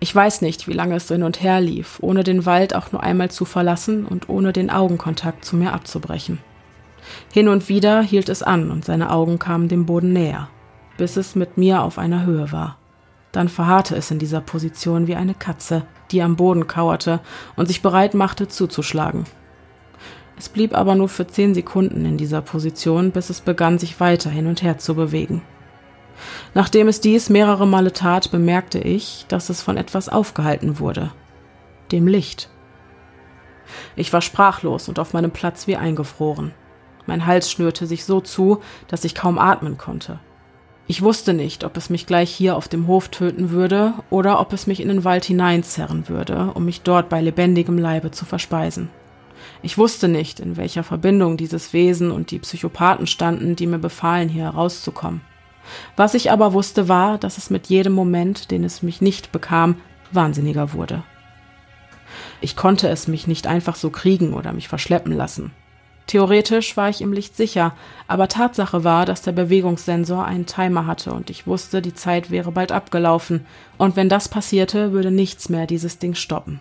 Speaker 1: Ich weiß nicht, wie lange es hin und her lief, ohne den Wald auch nur einmal zu verlassen und ohne den Augenkontakt zu mir abzubrechen. Hin und wieder hielt es an und seine Augen kamen dem Boden näher, bis es mit mir auf einer Höhe war. Dann verharrte es in dieser Position wie eine Katze, die am Boden kauerte und sich bereit machte zuzuschlagen. Es blieb aber nur für zehn Sekunden in dieser Position, bis es begann, sich weiter hin und her zu bewegen. Nachdem es dies mehrere Male tat, bemerkte ich, dass es von etwas aufgehalten wurde. Dem Licht. Ich war sprachlos und auf meinem Platz wie eingefroren. Mein Hals schnürte sich so zu, dass ich kaum atmen konnte. Ich wusste nicht, ob es mich gleich hier auf dem Hof töten würde oder ob es mich in den Wald hineinzerren würde, um mich dort bei lebendigem Leibe zu verspeisen. Ich wusste nicht, in welcher Verbindung dieses Wesen und die Psychopathen standen, die mir befahlen, hier herauszukommen. Was ich aber wusste, war, dass es mit jedem Moment, den es mich nicht bekam, wahnsinniger wurde. Ich konnte es mich nicht einfach so kriegen oder mich verschleppen lassen. Theoretisch war ich im Licht sicher, aber Tatsache war, dass der Bewegungssensor einen Timer hatte und ich wusste, die Zeit wäre bald abgelaufen, und wenn das passierte, würde nichts mehr dieses Ding stoppen.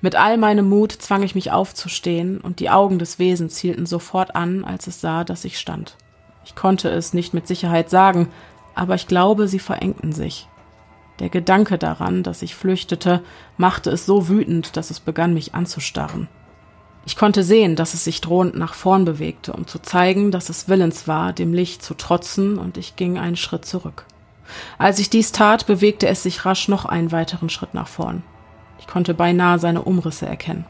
Speaker 1: Mit all meinem Mut zwang ich mich aufzustehen, und die Augen des Wesens hielten sofort an, als es sah, dass ich stand. Ich konnte es nicht mit Sicherheit sagen, aber ich glaube, sie verengten sich. Der Gedanke daran, dass ich flüchtete, machte es so wütend, dass es begann, mich anzustarren. Ich konnte sehen, dass es sich drohend nach vorn bewegte, um zu zeigen, dass es willens war, dem Licht zu trotzen, und ich ging einen Schritt zurück. Als ich dies tat, bewegte es sich rasch noch einen weiteren Schritt nach vorn. Ich konnte beinahe seine Umrisse erkennen.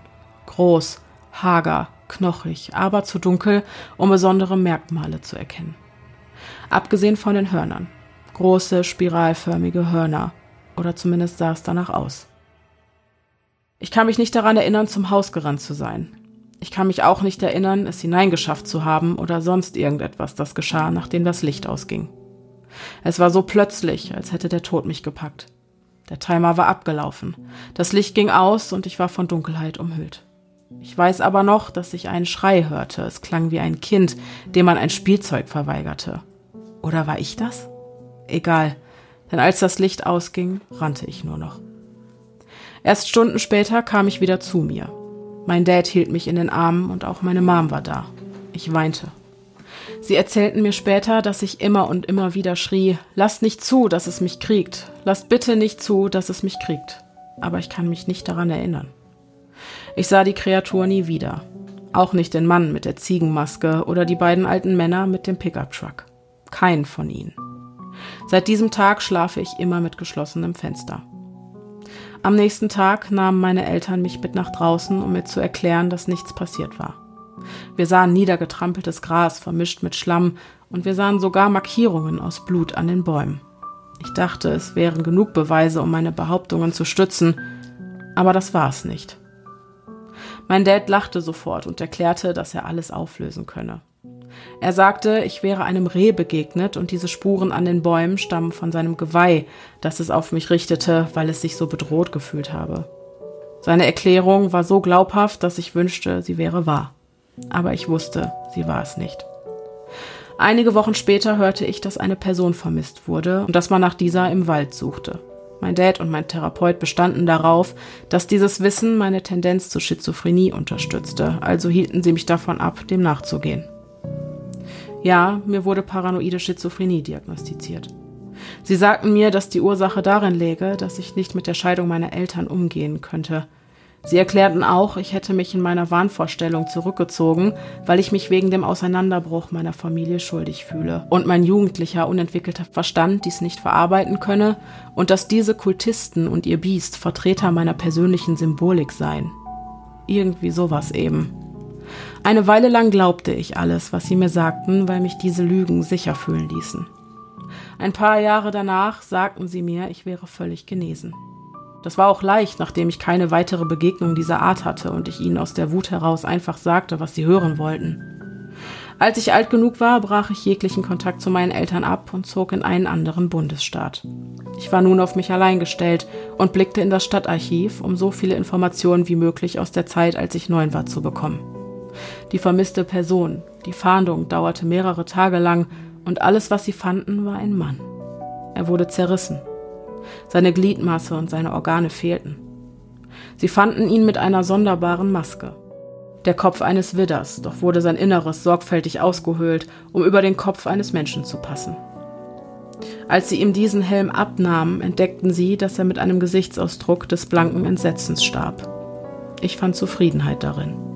Speaker 1: Groß, hager, knochig, aber zu dunkel, um besondere Merkmale zu erkennen. Abgesehen von den Hörnern. Große, spiralförmige Hörner. Oder zumindest sah es danach aus. Ich kann mich nicht daran erinnern, zum Haus gerannt zu sein. Ich kann mich auch nicht erinnern, es hineingeschafft zu haben oder sonst irgendetwas, das geschah, nachdem das Licht ausging. Es war so plötzlich, als hätte der Tod mich gepackt. Der Timer war abgelaufen. Das Licht ging aus und ich war von Dunkelheit umhüllt. Ich weiß aber noch, dass ich einen Schrei hörte. Es klang wie ein Kind, dem man ein Spielzeug verweigerte. Oder war ich das? Egal, denn als das Licht ausging, rannte ich nur noch. Erst Stunden später kam ich wieder zu mir. Mein Dad hielt mich in den Armen und auch meine Mom war da. Ich weinte. Sie erzählten mir später, dass ich immer und immer wieder schrie, lasst nicht zu, dass es mich kriegt, lasst bitte nicht zu, dass es mich kriegt. Aber ich kann mich nicht daran erinnern. Ich sah die Kreatur nie wieder. Auch nicht den Mann mit der Ziegenmaske oder die beiden alten Männer mit dem Pickup-Truck. Kein von ihnen. Seit diesem Tag schlafe ich immer mit geschlossenem Fenster. Am nächsten Tag nahmen meine Eltern mich mit nach draußen, um mir zu erklären, dass nichts passiert war. Wir sahen niedergetrampeltes Gras vermischt mit Schlamm und wir sahen sogar Markierungen aus Blut an den Bäumen. Ich dachte, es wären genug Beweise, um meine Behauptungen zu stützen, aber das war es nicht. Mein Dad lachte sofort und erklärte, dass er alles auflösen könne. Er sagte, ich wäre einem Reh begegnet und diese Spuren an den Bäumen stammen von seinem Geweih, das es auf mich richtete, weil es sich so bedroht gefühlt habe. Seine Erklärung war so glaubhaft, dass ich wünschte, sie wäre wahr. Aber ich wusste, sie war es nicht. Einige Wochen später hörte ich, dass eine Person vermisst wurde und dass man nach dieser im Wald suchte. Mein Dad und mein Therapeut bestanden darauf, dass dieses Wissen meine Tendenz zur Schizophrenie unterstützte, also hielten sie mich davon ab, dem nachzugehen. Ja, mir wurde paranoide Schizophrenie diagnostiziert. Sie sagten mir, dass die Ursache darin läge, dass ich nicht mit der Scheidung meiner Eltern umgehen könnte. Sie erklärten auch, ich hätte mich in meiner Wahnvorstellung zurückgezogen, weil ich mich wegen dem Auseinanderbruch meiner Familie schuldig fühle und mein jugendlicher, unentwickelter Verstand dies nicht verarbeiten könne und dass diese Kultisten und ihr Biest Vertreter meiner persönlichen Symbolik seien. Irgendwie sowas eben. Eine Weile lang glaubte ich alles, was sie mir sagten, weil mich diese Lügen sicher fühlen ließen. Ein paar Jahre danach sagten sie mir, ich wäre völlig genesen. Das war auch leicht, nachdem ich keine weitere Begegnung dieser Art hatte und ich ihnen aus der Wut heraus einfach sagte, was sie hören wollten. Als ich alt genug war, brach ich jeglichen Kontakt zu meinen Eltern ab und zog in einen anderen Bundesstaat. Ich war nun auf mich allein gestellt und blickte in das Stadtarchiv, um so viele Informationen wie möglich aus der Zeit, als ich neun war, zu bekommen die vermisste Person. Die Fahndung dauerte mehrere Tage lang und alles, was sie fanden, war ein Mann. Er wurde zerrissen. Seine Gliedmasse und seine Organe fehlten. Sie fanden ihn mit einer sonderbaren Maske. Der Kopf eines Widders, doch wurde sein Inneres sorgfältig ausgehöhlt, um über den Kopf eines Menschen zu passen. Als sie ihm diesen Helm abnahmen, entdeckten sie, dass er mit einem Gesichtsausdruck des blanken Entsetzens starb. Ich fand Zufriedenheit darin.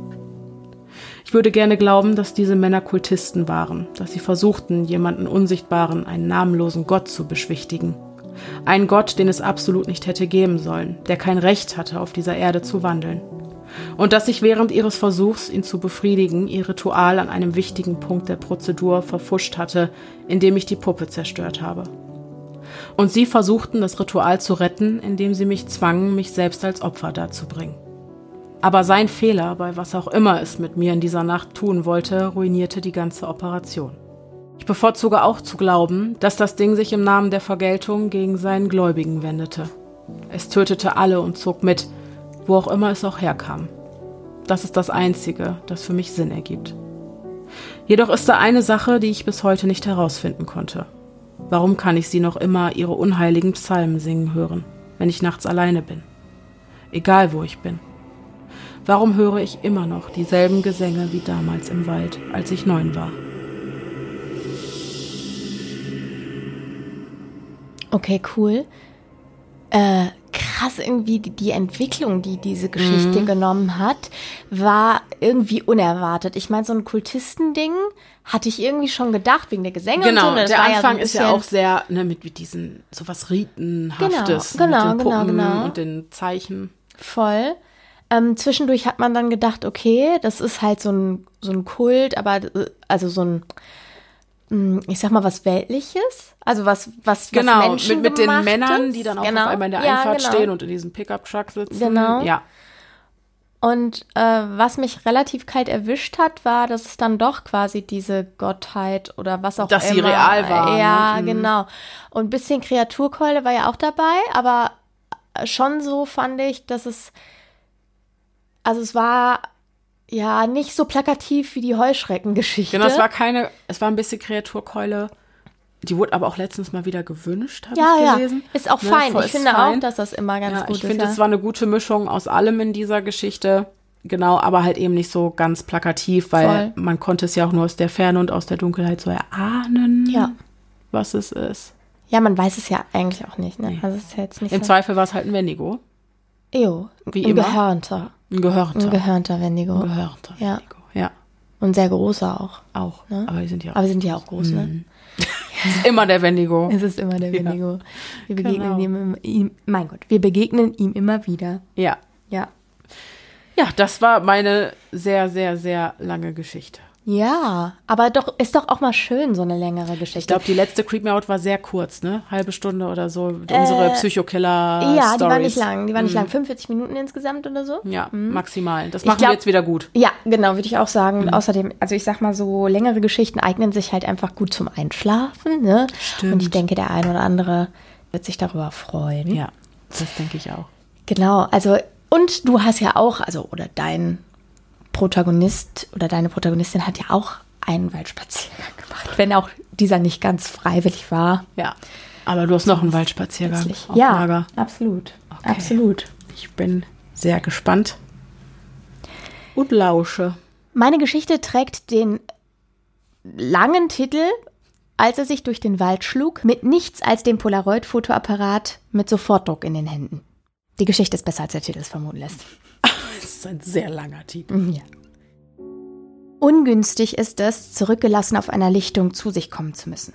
Speaker 1: Ich würde gerne glauben, dass diese Männer Kultisten waren, dass sie versuchten, jemanden Unsichtbaren, einen namenlosen Gott zu beschwichtigen. Einen Gott, den es absolut nicht hätte geben sollen, der kein Recht hatte, auf dieser Erde zu wandeln. Und dass ich während ihres Versuchs, ihn zu befriedigen, ihr Ritual an einem wichtigen Punkt der Prozedur verfuscht hatte, indem ich die Puppe zerstört habe. Und sie versuchten, das Ritual zu retten, indem sie mich zwangen, mich selbst als Opfer darzubringen. Aber sein Fehler, bei was auch immer es mit mir in dieser Nacht tun wollte, ruinierte die ganze Operation. Ich bevorzuge auch zu glauben, dass das Ding sich im Namen der Vergeltung gegen seinen Gläubigen wendete. Es tötete alle und zog mit, wo auch immer es auch herkam. Das ist das Einzige, das für mich Sinn ergibt. Jedoch ist da eine Sache, die ich bis heute nicht herausfinden konnte. Warum kann ich sie noch immer ihre unheiligen Psalmen singen hören, wenn ich nachts alleine bin? Egal wo ich bin. Warum höre ich immer noch dieselben Gesänge wie damals im Wald, als ich neun war?
Speaker 2: Okay, cool. Äh, krass irgendwie die, die, Entwicklung, die diese Geschichte mhm. genommen hat, war irgendwie unerwartet. Ich meine, so ein Kultistending hatte ich irgendwie schon gedacht wegen der Gesänge
Speaker 1: genau,
Speaker 2: und so.
Speaker 1: Genau, der Anfang ja so ist ja auch sehr ne, mit, mit diesen sowas Ritenhaftes,
Speaker 2: genau, genau,
Speaker 1: mit den
Speaker 2: genau,
Speaker 1: Puppen
Speaker 2: genau.
Speaker 1: und den Zeichen.
Speaker 2: Voll. Ähm, zwischendurch hat man dann gedacht, okay, das ist halt so ein, so ein Kult, aber also so ein hm, ich sag mal, was Weltliches. Also was, was,
Speaker 1: genau,
Speaker 2: was Menschen
Speaker 1: mit, mit den Männern, die dann auch
Speaker 2: genau.
Speaker 1: auf einmal in der
Speaker 2: ja,
Speaker 1: Einfahrt
Speaker 2: genau.
Speaker 1: stehen und in diesem Pickup-Truck sitzen.
Speaker 2: Genau.
Speaker 1: Ja.
Speaker 2: Und äh, was mich relativ kalt erwischt hat, war, dass es dann doch quasi diese Gottheit oder was auch
Speaker 1: dass
Speaker 2: immer.
Speaker 1: Dass sie real war.
Speaker 2: Ja,
Speaker 1: ne?
Speaker 2: genau. Und ein bisschen Kreaturkeule war ja auch dabei, aber schon so fand ich, dass es, also es war ja, nicht so plakativ wie die Heuschreckengeschichte.
Speaker 1: Genau, es war keine, es war ein bisschen Kreaturkeule. Die wurde aber auch letztens mal wieder gewünscht, habe
Speaker 2: ja,
Speaker 1: ich gelesen.
Speaker 2: Ja, ist auch
Speaker 1: ne?
Speaker 2: fein. Ich finde
Speaker 1: fein.
Speaker 2: auch, dass das immer ganz
Speaker 1: ja,
Speaker 2: gut
Speaker 1: ich
Speaker 2: ist.
Speaker 1: finde,
Speaker 2: ja.
Speaker 1: es war eine gute Mischung aus allem in dieser Geschichte. Genau, aber halt eben nicht so ganz plakativ, weil
Speaker 2: Voll.
Speaker 1: man konnte es ja auch nur aus der Ferne und aus der Dunkelheit so erahnen,
Speaker 2: ja.
Speaker 1: was es ist.
Speaker 2: Ja, man weiß es ja eigentlich auch nicht. Ne?
Speaker 1: Nee.
Speaker 2: Also es ist jetzt nicht
Speaker 1: Im
Speaker 2: so.
Speaker 1: Zweifel war es halt ein Wendigo.
Speaker 2: Ejo,
Speaker 1: Wie
Speaker 2: ein
Speaker 1: immer.
Speaker 2: Gehörnter.
Speaker 1: Ein Gehörnter.
Speaker 2: Ein gehörnter Wendigo.
Speaker 1: Ein Gehörter
Speaker 2: Ja.
Speaker 1: Wendigo. Ja,
Speaker 2: Und sehr großer auch.
Speaker 1: auch.
Speaker 2: Ne?
Speaker 1: Aber die sind ja auch.
Speaker 2: Aber sind ja auch groß, ne?
Speaker 1: Mhm. ist immer der Wendigo.
Speaker 2: Es ist immer der Wendigo. Wir begegnen
Speaker 1: Genau.
Speaker 2: ihm, ihm, mein Gott, wir begegnen ihm immer wieder.
Speaker 1: Ja.
Speaker 2: Ja.
Speaker 1: Ja, das war meine sehr, sehr, sehr lange Geschichte.
Speaker 2: Ja, aber doch, ist doch auch mal schön, so eine längere Geschichte.
Speaker 1: Ich glaube, die letzte Creep Me Out war sehr kurz, ne? Halbe Stunde oder so. Unsere Psychokiller.
Speaker 2: Äh, ja, die war
Speaker 1: Stories.
Speaker 2: nicht lang. Die war nicht
Speaker 1: Mhm.
Speaker 2: lang. 45 Minuten insgesamt oder so.
Speaker 1: Ja, maximal. Das machen
Speaker 2: glaub-
Speaker 1: wir jetzt wieder gut.
Speaker 2: Ja, genau, würde ich auch sagen.
Speaker 1: Mhm.
Speaker 2: Außerdem, also ich sag mal so, längere Geschichten eignen sich halt einfach gut zum Einschlafen, ne?
Speaker 1: Stimmt.
Speaker 2: Und ich denke, der ein oder andere wird sich darüber freuen.
Speaker 1: Ja, das denke ich auch.
Speaker 2: Genau, also, und du hast ja auch, also, oder dein Protagonist oder deine Protagonistin hat ja auch einen Waldspaziergang gemacht, wenn auch dieser nicht ganz freiwillig war.
Speaker 1: Ja. Aber du hast noch einen Waldspaziergang auf
Speaker 2: Ja,
Speaker 1: Lager.
Speaker 2: absolut.
Speaker 1: Okay.
Speaker 2: Absolut.
Speaker 1: Ich bin sehr gespannt. Und lausche.
Speaker 2: Meine Geschichte trägt den langen Titel, als er sich durch den Wald schlug, mit nichts als dem Polaroid-Fotoapparat mit Sofortdruck in den Händen. Die Geschichte ist besser, als der Titel es vermuten lässt.
Speaker 1: Das ist ein sehr langer Titel.
Speaker 2: Mhm, Ja. Ungünstig ist es, zurückgelassen auf einer Lichtung zu sich kommen zu müssen.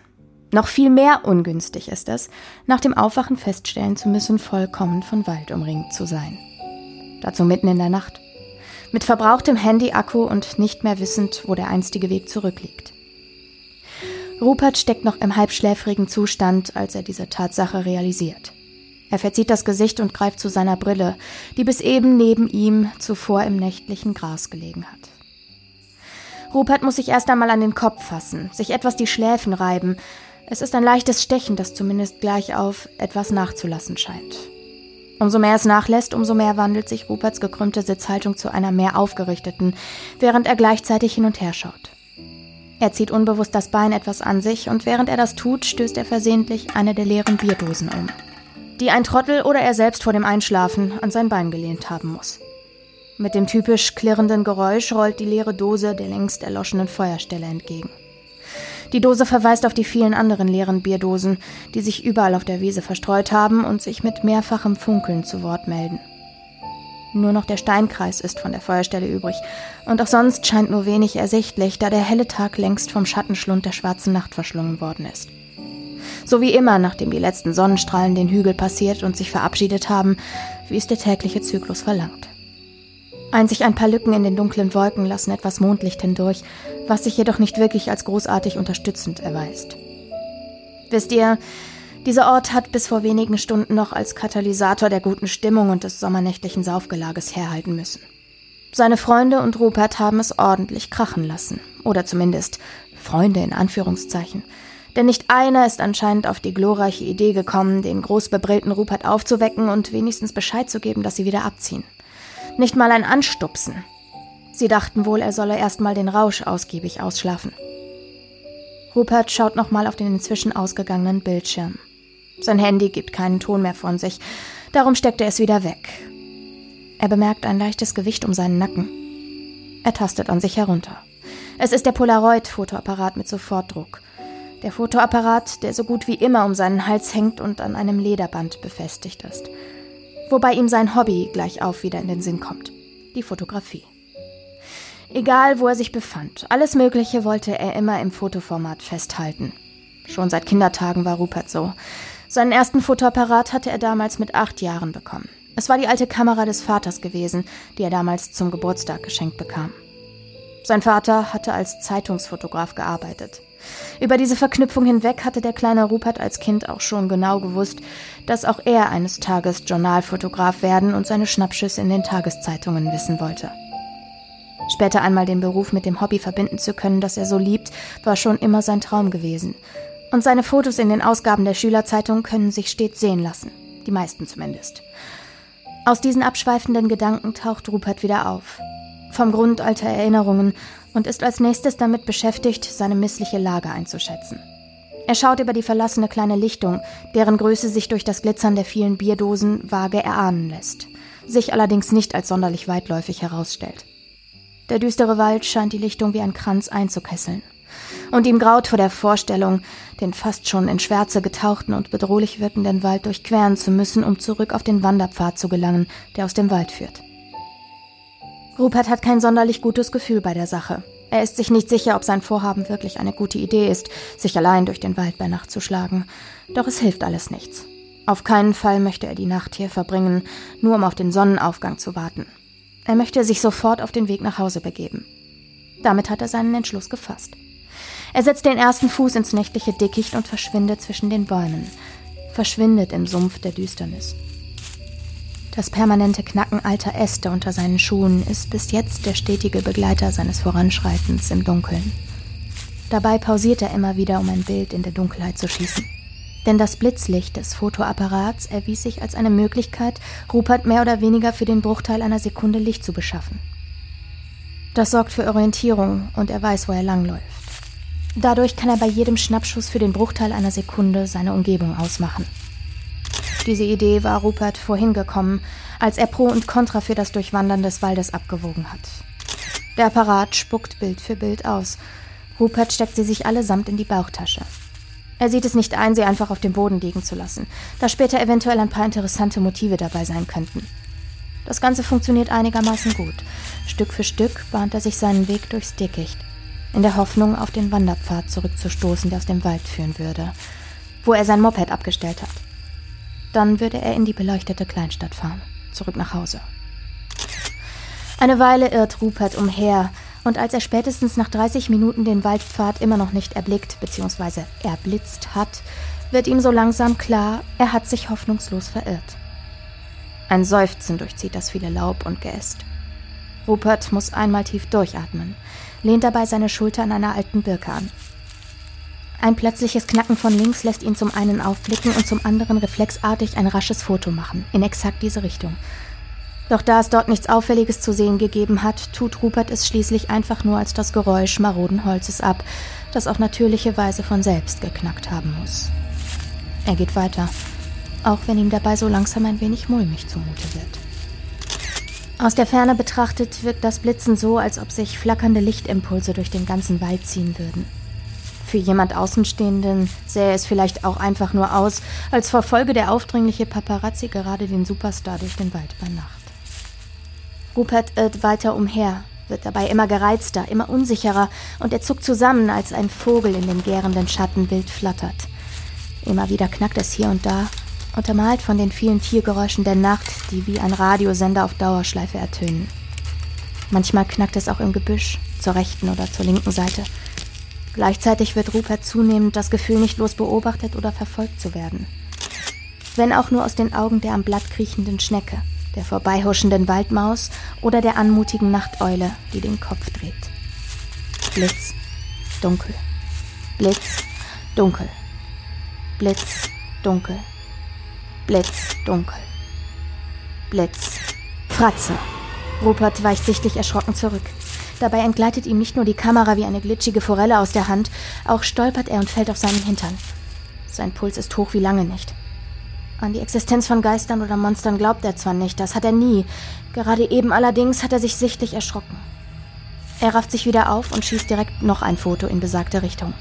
Speaker 2: Noch viel mehr ungünstig ist es, nach dem Aufwachen feststellen zu müssen, vollkommen von Wald umringt zu sein. Dazu mitten in der Nacht. Mit verbrauchtem Handy-Akku und nicht mehr wissend, wo der einstige Weg zurückliegt. Rupert steckt noch im halbschläfrigen Zustand, als er diese Tatsache realisiert. Er verzieht das Gesicht und greift zu seiner Brille, die bis eben neben ihm zuvor im nächtlichen Gras gelegen hat. Rupert muss sich erst einmal an den Kopf fassen, sich etwas die Schläfen reiben. Es ist ein leichtes Stechen, das zumindest gleich auf etwas nachzulassen scheint. Umso mehr es nachlässt, umso mehr wandelt sich Ruperts gekrümmte Sitzhaltung zu einer mehr aufgerichteten, während er gleichzeitig hin und her schaut. Er zieht unbewusst das Bein etwas an sich und während er das tut, stößt er versehentlich eine der leeren Bierdosen um, die ein Trottel oder er selbst vor dem Einschlafen an sein Bein gelehnt haben muss. Mit dem typisch klirrenden Geräusch rollt die leere Dose der längst erloschenen Feuerstelle entgegen. Die Dose verweist auf die vielen anderen leeren Bierdosen, die sich überall auf der Wiese verstreut haben und sich mit mehrfachem Funkeln zu Wort melden. Nur noch der Steinkreis ist von der Feuerstelle übrig, und auch sonst scheint nur wenig ersichtlich, da der helle Tag längst vom Schattenschlund der schwarzen Nacht verschlungen worden ist. So wie immer, nachdem die letzten Sonnenstrahlen den Hügel passiert und sich verabschiedet haben, wie es der tägliche Zyklus verlangt. Einzig ein paar Lücken in den dunklen Wolken lassen etwas Mondlicht hindurch, was sich jedoch nicht wirklich als großartig unterstützend erweist. Wisst ihr, dieser Ort hat bis vor wenigen Stunden noch als Katalysator der guten Stimmung und des sommernächtlichen Saufgelages herhalten müssen. Seine Freunde und Rupert haben es ordentlich krachen lassen. Oder zumindest Freunde in Anführungszeichen. Denn nicht einer ist anscheinend auf die glorreiche Idee gekommen, den großbebrillten Rupert aufzuwecken und wenigstens Bescheid zu geben, dass sie wieder abziehen. Nicht mal ein Anstupsen. Sie dachten wohl, er solle erst mal den Rausch ausgiebig ausschlafen. Rupert schaut nochmal auf den inzwischen ausgegangenen Bildschirm. Sein Handy gibt keinen Ton mehr von sich, darum steckt er es wieder weg. Er bemerkt ein leichtes Gewicht um seinen Nacken. Er tastet an sich herunter. Es ist der Polaroid-Fotoapparat mit Sofortdruck. Der Fotoapparat, der so gut wie immer um seinen Hals hängt und an einem Lederband befestigt ist wobei ihm sein Hobby gleich auf wieder in den Sinn kommt. Die Fotografie. Egal, wo er sich befand, alles Mögliche wollte er immer im Fotoformat festhalten. Schon seit Kindertagen war Rupert so. Seinen ersten Fotoapparat hatte er damals mit acht Jahren bekommen. Es war die alte Kamera des Vaters gewesen, die er damals zum Geburtstag geschenkt bekam. Sein Vater hatte als Zeitungsfotograf gearbeitet. Über diese Verknüpfung hinweg hatte der kleine Rupert als Kind auch schon genau gewusst, dass auch er eines Tages Journalfotograf werden und seine Schnappschüsse in den Tageszeitungen wissen wollte. Später einmal den Beruf mit dem Hobby verbinden zu können, das er so liebt, war schon immer sein Traum gewesen. Und seine Fotos in den Ausgaben der Schülerzeitung können sich stets sehen lassen. Die meisten zumindest. Aus diesen abschweifenden Gedanken taucht Rupert wieder auf. Vom Grund alter Erinnerungen und ist als nächstes damit beschäftigt, seine missliche Lage einzuschätzen. Er schaut über die verlassene kleine Lichtung, deren Größe sich durch das Glitzern der vielen Bierdosen vage erahnen lässt, sich allerdings nicht als sonderlich weitläufig herausstellt. Der düstere Wald scheint die Lichtung wie ein Kranz einzukesseln. Und ihm graut vor der Vorstellung, den fast schon in Schwärze getauchten und bedrohlich wirkenden Wald durchqueren zu müssen, um zurück auf den Wanderpfad zu gelangen, der aus dem Wald führt. Rupert hat kein sonderlich gutes Gefühl bei der Sache. Er ist sich nicht sicher, ob sein Vorhaben wirklich eine gute Idee ist, sich allein durch den Wald bei Nacht zu schlagen. Doch es hilft alles nichts. Auf keinen Fall möchte er die Nacht hier verbringen, nur um auf den Sonnenaufgang zu warten. Er möchte sich sofort auf den Weg nach Hause begeben. Damit hat er seinen Entschluss gefasst. Er setzt den ersten Fuß ins nächtliche Dickicht und verschwindet zwischen den Bäumen. Verschwindet im Sumpf der Düsternis. Das permanente Knacken alter Äste unter seinen Schuhen ist bis jetzt der stetige Begleiter seines Voranschreitens im Dunkeln. Dabei pausiert er immer wieder, um ein Bild in der Dunkelheit zu schießen. Denn das Blitzlicht des Fotoapparats erwies sich als eine Möglichkeit, Rupert mehr oder weniger für den Bruchteil einer Sekunde Licht zu beschaffen. Das sorgt für Orientierung und er weiß, wo er langläuft. Dadurch kann er bei jedem Schnappschuss für den Bruchteil einer Sekunde seine Umgebung ausmachen. Diese Idee war Rupert vorhin gekommen, als er Pro und Contra für das Durchwandern des Waldes abgewogen hat. Der Apparat spuckt Bild für Bild aus. Rupert steckt sie sich allesamt in die Bauchtasche. Er sieht es nicht ein, sie einfach auf dem Boden liegen zu lassen, da später eventuell ein paar interessante Motive dabei sein könnten. Das Ganze funktioniert einigermaßen gut. Stück für Stück bahnt er sich seinen Weg durchs Dickicht, in der Hoffnung, auf den Wanderpfad zurückzustoßen, der aus dem Wald führen würde, wo er sein Moped abgestellt hat. Dann würde er in die beleuchtete Kleinstadt fahren, zurück nach Hause. Eine Weile irrt Rupert umher, und als er spätestens nach 30 Minuten den Waldpfad immer noch nicht erblickt bzw. erblitzt hat, wird ihm so langsam klar, er hat sich hoffnungslos verirrt. Ein Seufzen durchzieht das viele Laub und Geäst. Rupert muss einmal tief durchatmen, lehnt dabei seine Schulter an einer alten Birke an. Ein plötzliches Knacken von links lässt ihn zum einen aufblicken und zum anderen reflexartig ein rasches Foto machen, in exakt diese Richtung. Doch da es dort nichts Auffälliges zu sehen gegeben hat, tut Rupert es schließlich einfach nur als das Geräusch maroden Holzes ab, das auf natürliche Weise von selbst geknackt haben muss. Er geht weiter, auch wenn ihm dabei so langsam ein wenig mulmig zumute wird. Aus der Ferne betrachtet wirkt das Blitzen so, als ob sich flackernde Lichtimpulse durch den ganzen Wald ziehen würden. Für jemand Außenstehenden sähe es vielleicht auch einfach nur aus, als verfolge der aufdringliche Paparazzi gerade den Superstar durch den Wald bei Nacht. Rupert irrt weiter umher, wird dabei immer gereizter, immer unsicherer und er zuckt zusammen, als ein Vogel in den gärenden Schatten wild flattert. Immer wieder knackt es hier und da, untermalt von den vielen Tiergeräuschen der Nacht, die wie ein Radiosender auf Dauerschleife ertönen. Manchmal knackt es auch im Gebüsch, zur rechten oder zur linken Seite. Gleichzeitig wird Rupert zunehmend das Gefühl, nicht bloß beobachtet oder verfolgt zu werden. Wenn auch nur aus den Augen der am Blatt kriechenden Schnecke, der vorbeihuschenden Waldmaus oder der anmutigen Nachteule, die den Kopf dreht. Blitz, dunkel. Blitz, dunkel. Blitz, dunkel. Blitz, dunkel. Blitz. Fratze. Rupert weicht sichtlich erschrocken zurück. Dabei entgleitet ihm nicht nur die Kamera wie eine glitschige Forelle aus der Hand, auch stolpert er und fällt auf seinen Hintern. Sein Puls ist hoch wie lange nicht. An die Existenz von Geistern oder Monstern glaubt er zwar nicht, das hat er nie. Gerade eben allerdings hat er sich sichtlich erschrocken. Er rafft sich wieder auf und schießt direkt noch ein Foto in besagte Richtung.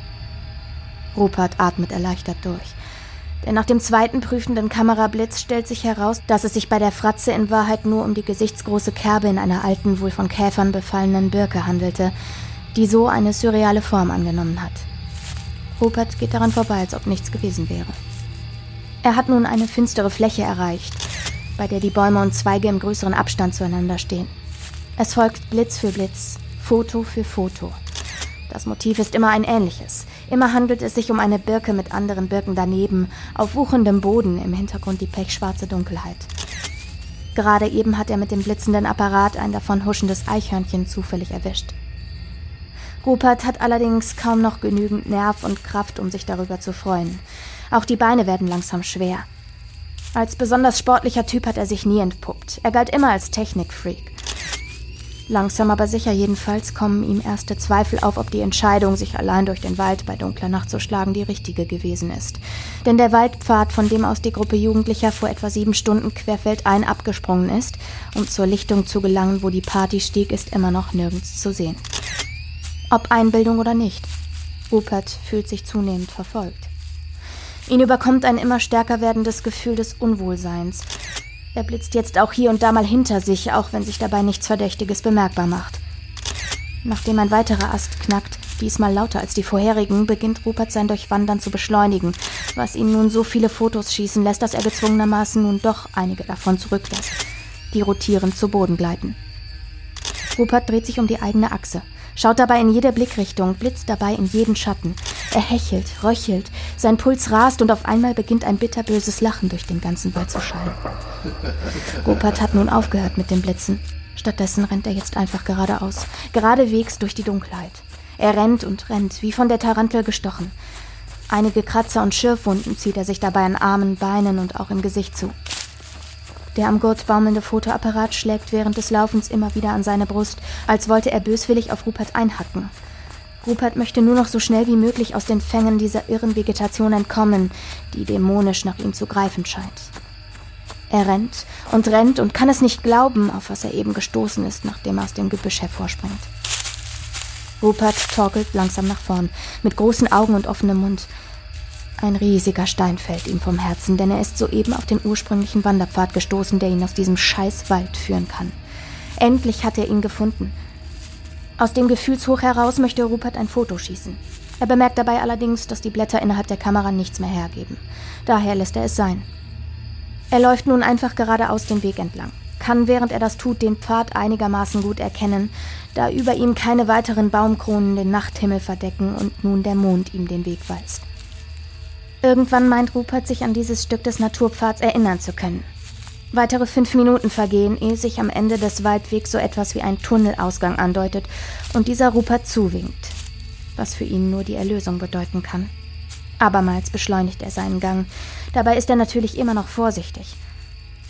Speaker 2: Rupert atmet erleichtert durch. Denn nach dem zweiten prüfenden Kamerablitz stellt sich heraus, dass es sich bei der Fratze in Wahrheit nur um die gesichtsgroße Kerbe in einer alten, wohl von Käfern befallenen Birke handelte, die so eine surreale Form angenommen hat. Rupert geht daran vorbei, als ob nichts gewesen wäre. Er hat nun eine finstere Fläche erreicht, bei der die Bäume und Zweige im größeren Abstand zueinander stehen. Es folgt Blitz für Blitz, Foto für Foto. Das Motiv ist immer ein ähnliches. Immer handelt es sich um eine Birke mit anderen Birken daneben, auf wuchendem Boden, im Hintergrund die pechschwarze Dunkelheit. Gerade eben hat er mit dem blitzenden Apparat ein davon huschendes Eichhörnchen zufällig erwischt. Rupert hat allerdings kaum noch genügend Nerv und Kraft, um sich darüber zu freuen. Auch die Beine werden langsam schwer. Als besonders sportlicher Typ hat er sich nie entpuppt. Er galt immer als Technikfreak. Langsam aber sicher jedenfalls kommen ihm erste Zweifel auf, ob die Entscheidung, sich allein durch den Wald bei dunkler Nacht zu schlagen, die richtige gewesen ist. Denn der Waldpfad, von dem aus die Gruppe Jugendlicher vor etwa sieben Stunden querfeldein abgesprungen ist, um zur Lichtung zu gelangen, wo die Party stieg, ist immer noch nirgends zu sehen. Ob Einbildung oder nicht, Rupert fühlt sich zunehmend verfolgt. Ihn überkommt ein immer stärker werdendes Gefühl des Unwohlseins, er blitzt jetzt auch hier und da mal hinter sich, auch wenn sich dabei nichts Verdächtiges bemerkbar macht. Nachdem ein weiterer Ast knackt, diesmal lauter als die vorherigen, beginnt Rupert sein Durchwandern zu beschleunigen, was ihn nun so viele Fotos schießen lässt, dass er gezwungenermaßen nun doch einige davon zurücklässt, die rotierend zu Boden gleiten. Rupert dreht sich um die eigene Achse, schaut dabei in jede Blickrichtung, blitzt dabei in jeden Schatten. Er hechelt, röchelt, sein Puls rast und auf einmal beginnt ein bitterböses Lachen durch den ganzen Wald zu schallen. Rupert hat nun aufgehört mit dem Blitzen. Stattdessen rennt er jetzt einfach geradeaus, geradewegs durch die Dunkelheit. Er rennt und rennt, wie von der Tarantel gestochen. Einige Kratzer und Schürfwunden zieht er sich dabei an Armen, Beinen und auch im Gesicht zu. Der am Gurt baumelnde Fotoapparat schlägt während des Laufens immer wieder an seine Brust, als wollte er böswillig auf Rupert einhacken. Rupert möchte nur noch so schnell wie möglich aus den Fängen dieser irren Vegetation entkommen, die dämonisch nach ihm zu greifen scheint. Er rennt und rennt und kann es nicht glauben, auf was er eben gestoßen ist, nachdem er aus dem Gebüsch hervorspringt. Rupert torkelt langsam nach vorn, mit großen Augen und offenem Mund. Ein riesiger Stein fällt ihm vom Herzen, denn er ist soeben auf den ursprünglichen Wanderpfad gestoßen, der ihn aus diesem Scheißwald führen kann. Endlich hat er ihn gefunden. Aus dem Gefühlshoch heraus möchte Rupert ein Foto schießen. Er bemerkt dabei allerdings, dass die Blätter innerhalb der Kamera nichts mehr hergeben. Daher lässt er es sein. Er läuft nun einfach geradeaus den Weg entlang, kann während er das tut den Pfad einigermaßen gut erkennen, da über ihm keine weiteren Baumkronen den Nachthimmel verdecken und nun der Mond ihm den Weg weist. Irgendwann meint Rupert, sich an dieses Stück des Naturpfads erinnern zu können. Weitere fünf Minuten vergehen, ehe sich am Ende des Waldwegs so etwas wie ein Tunnelausgang andeutet und dieser Rupert zuwinkt, was für ihn nur die Erlösung bedeuten kann. Abermals beschleunigt er seinen Gang. Dabei ist er natürlich immer noch vorsichtig.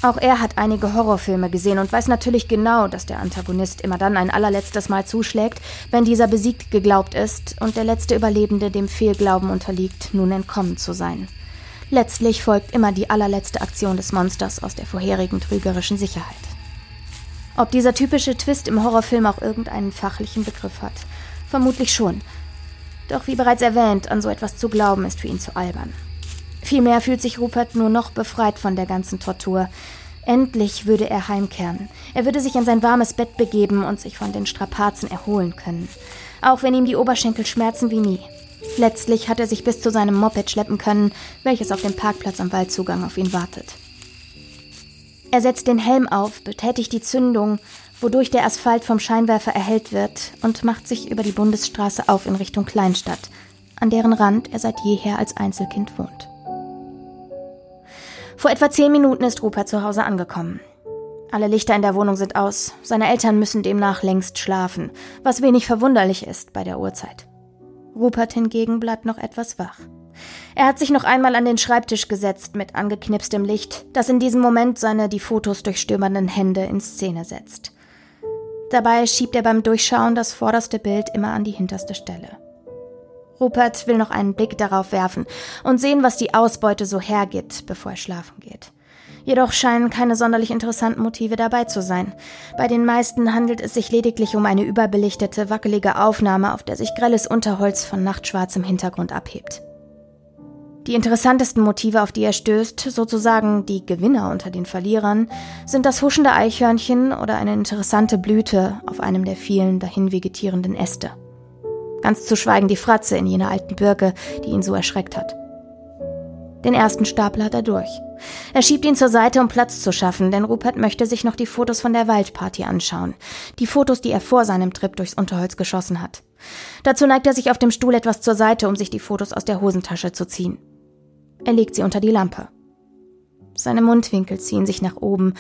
Speaker 2: Auch er hat einige Horrorfilme gesehen und weiß natürlich genau, dass der Antagonist immer dann ein allerletztes Mal zuschlägt, wenn dieser besiegt geglaubt ist und der letzte Überlebende dem Fehlglauben unterliegt, nun entkommen zu sein. Letztlich folgt immer die allerletzte Aktion des Monsters aus der vorherigen trügerischen Sicherheit. Ob dieser typische Twist im Horrorfilm auch irgendeinen fachlichen Begriff hat? Vermutlich schon. Doch wie bereits erwähnt, an so etwas zu glauben, ist für ihn zu albern. Vielmehr fühlt sich Rupert nur noch befreit von der ganzen Tortur. Endlich würde er heimkehren. Er würde sich an sein warmes Bett begeben und sich von den Strapazen erholen können. Auch wenn ihm die Oberschenkel schmerzen wie nie. Letztlich hat er sich bis zu seinem Moped schleppen können, welches auf dem Parkplatz am Waldzugang auf ihn wartet. Er setzt den Helm auf, betätigt die Zündung, wodurch der Asphalt vom Scheinwerfer erhellt wird und macht sich über die Bundesstraße auf in Richtung Kleinstadt, an deren Rand er seit jeher als Einzelkind wohnt. Vor etwa zehn Minuten ist Rupert zu Hause angekommen. Alle Lichter in der Wohnung sind aus, seine Eltern müssen demnach längst schlafen, was wenig verwunderlich ist bei der Uhrzeit. Rupert hingegen bleibt noch etwas wach. Er hat sich noch einmal an den Schreibtisch gesetzt mit angeknipstem Licht, das in diesem Moment seine die Fotos durchstöbernden Hände in Szene setzt. Dabei schiebt er beim Durchschauen das vorderste Bild immer an die hinterste Stelle. Rupert will noch einen Blick darauf werfen und sehen, was die Ausbeute so hergibt, bevor er schlafen geht. Jedoch scheinen keine sonderlich interessanten Motive dabei zu sein. Bei den meisten handelt es sich lediglich um eine überbelichtete, wackelige Aufnahme, auf der sich grelles Unterholz von nachtschwarzem Hintergrund abhebt. Die interessantesten Motive, auf die er stößt, sozusagen die Gewinner unter den Verlierern, sind das huschende Eichhörnchen oder eine interessante Blüte auf einem der vielen dahin vegetierenden Äste. Ganz zu schweigen die Fratze in jener alten Birke, die ihn so erschreckt hat. Den ersten Stapel hat er durch. Er schiebt ihn zur Seite, um Platz zu schaffen, denn Rupert möchte sich noch die Fotos von der Waldparty anschauen. Die Fotos, die er vor seinem Trip durchs Unterholz geschossen hat. Dazu neigt er sich auf dem Stuhl etwas zur Seite, um sich die Fotos aus der Hosentasche zu ziehen. Er legt sie unter die Lampe. Seine Mundwinkel ziehen sich nach oben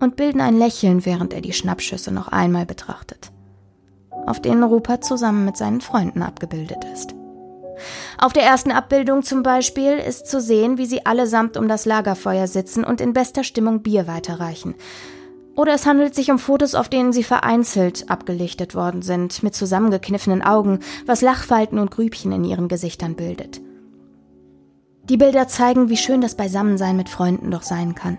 Speaker 2: und bilden ein Lächeln, während er die Schnappschüsse noch einmal betrachtet auf denen Rupert zusammen mit seinen Freunden abgebildet ist. Auf der ersten Abbildung zum Beispiel ist zu sehen, wie sie allesamt um das Lagerfeuer sitzen und in bester Stimmung Bier weiterreichen. Oder es handelt sich um Fotos, auf denen sie vereinzelt abgelichtet worden sind, mit zusammengekniffenen Augen, was Lachfalten und Grübchen in ihren Gesichtern bildet. Die Bilder zeigen, wie schön das Beisammensein mit Freunden doch sein kann.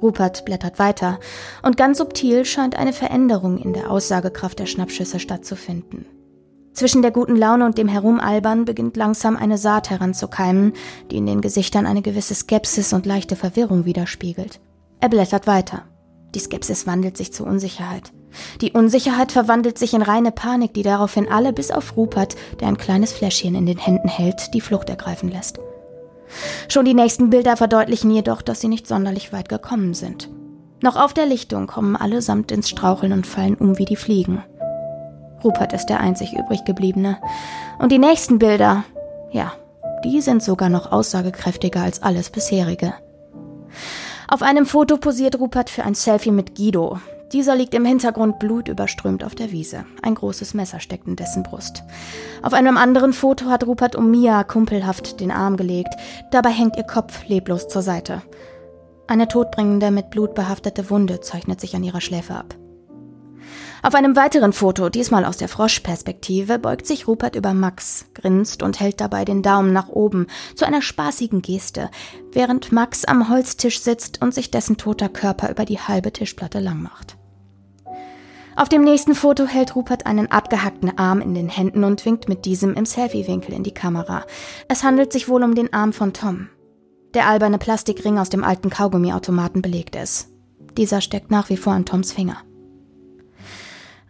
Speaker 2: Rupert blättert weiter, und ganz subtil scheint eine Veränderung in der Aussagekraft der Schnappschüsse stattzufinden. Zwischen der guten Laune und dem Herumalbern beginnt langsam eine Saat heranzukeimen, die in den Gesichtern eine gewisse Skepsis und leichte Verwirrung widerspiegelt. Er blättert weiter. Die Skepsis wandelt sich zu Unsicherheit. Die Unsicherheit verwandelt sich in reine Panik, die daraufhin alle bis auf Rupert, der ein kleines Fläschchen in den Händen hält, die Flucht ergreifen lässt. Schon die nächsten Bilder verdeutlichen jedoch, dass sie nicht sonderlich weit gekommen sind. Noch auf der Lichtung kommen allesamt ins Straucheln und fallen um wie die Fliegen. Rupert ist der einzig übrig gebliebene. Und die nächsten Bilder, ja, die sind sogar noch aussagekräftiger als alles bisherige. Auf einem Foto posiert Rupert für ein Selfie mit Guido, dieser liegt im Hintergrund blutüberströmt auf der Wiese. Ein großes Messer steckt in dessen Brust. Auf einem anderen Foto hat Rupert um Mia kumpelhaft den Arm gelegt. Dabei hängt ihr Kopf leblos zur Seite. Eine todbringende, mit Blut behaftete Wunde zeichnet sich an ihrer Schläfe ab. Auf einem weiteren Foto, diesmal aus der Froschperspektive, beugt sich Rupert über Max, grinst und hält dabei den Daumen nach oben zu einer spaßigen Geste, während Max am Holztisch sitzt und sich dessen toter Körper über die halbe Tischplatte lang macht. Auf dem nächsten Foto hält Rupert einen abgehackten Arm in den Händen und winkt mit diesem im Selfie-Winkel in die Kamera. Es handelt sich wohl um den Arm von Tom. Der alberne Plastikring aus dem alten Kaugummiautomaten belegt es. Dieser steckt nach wie vor an Toms Finger.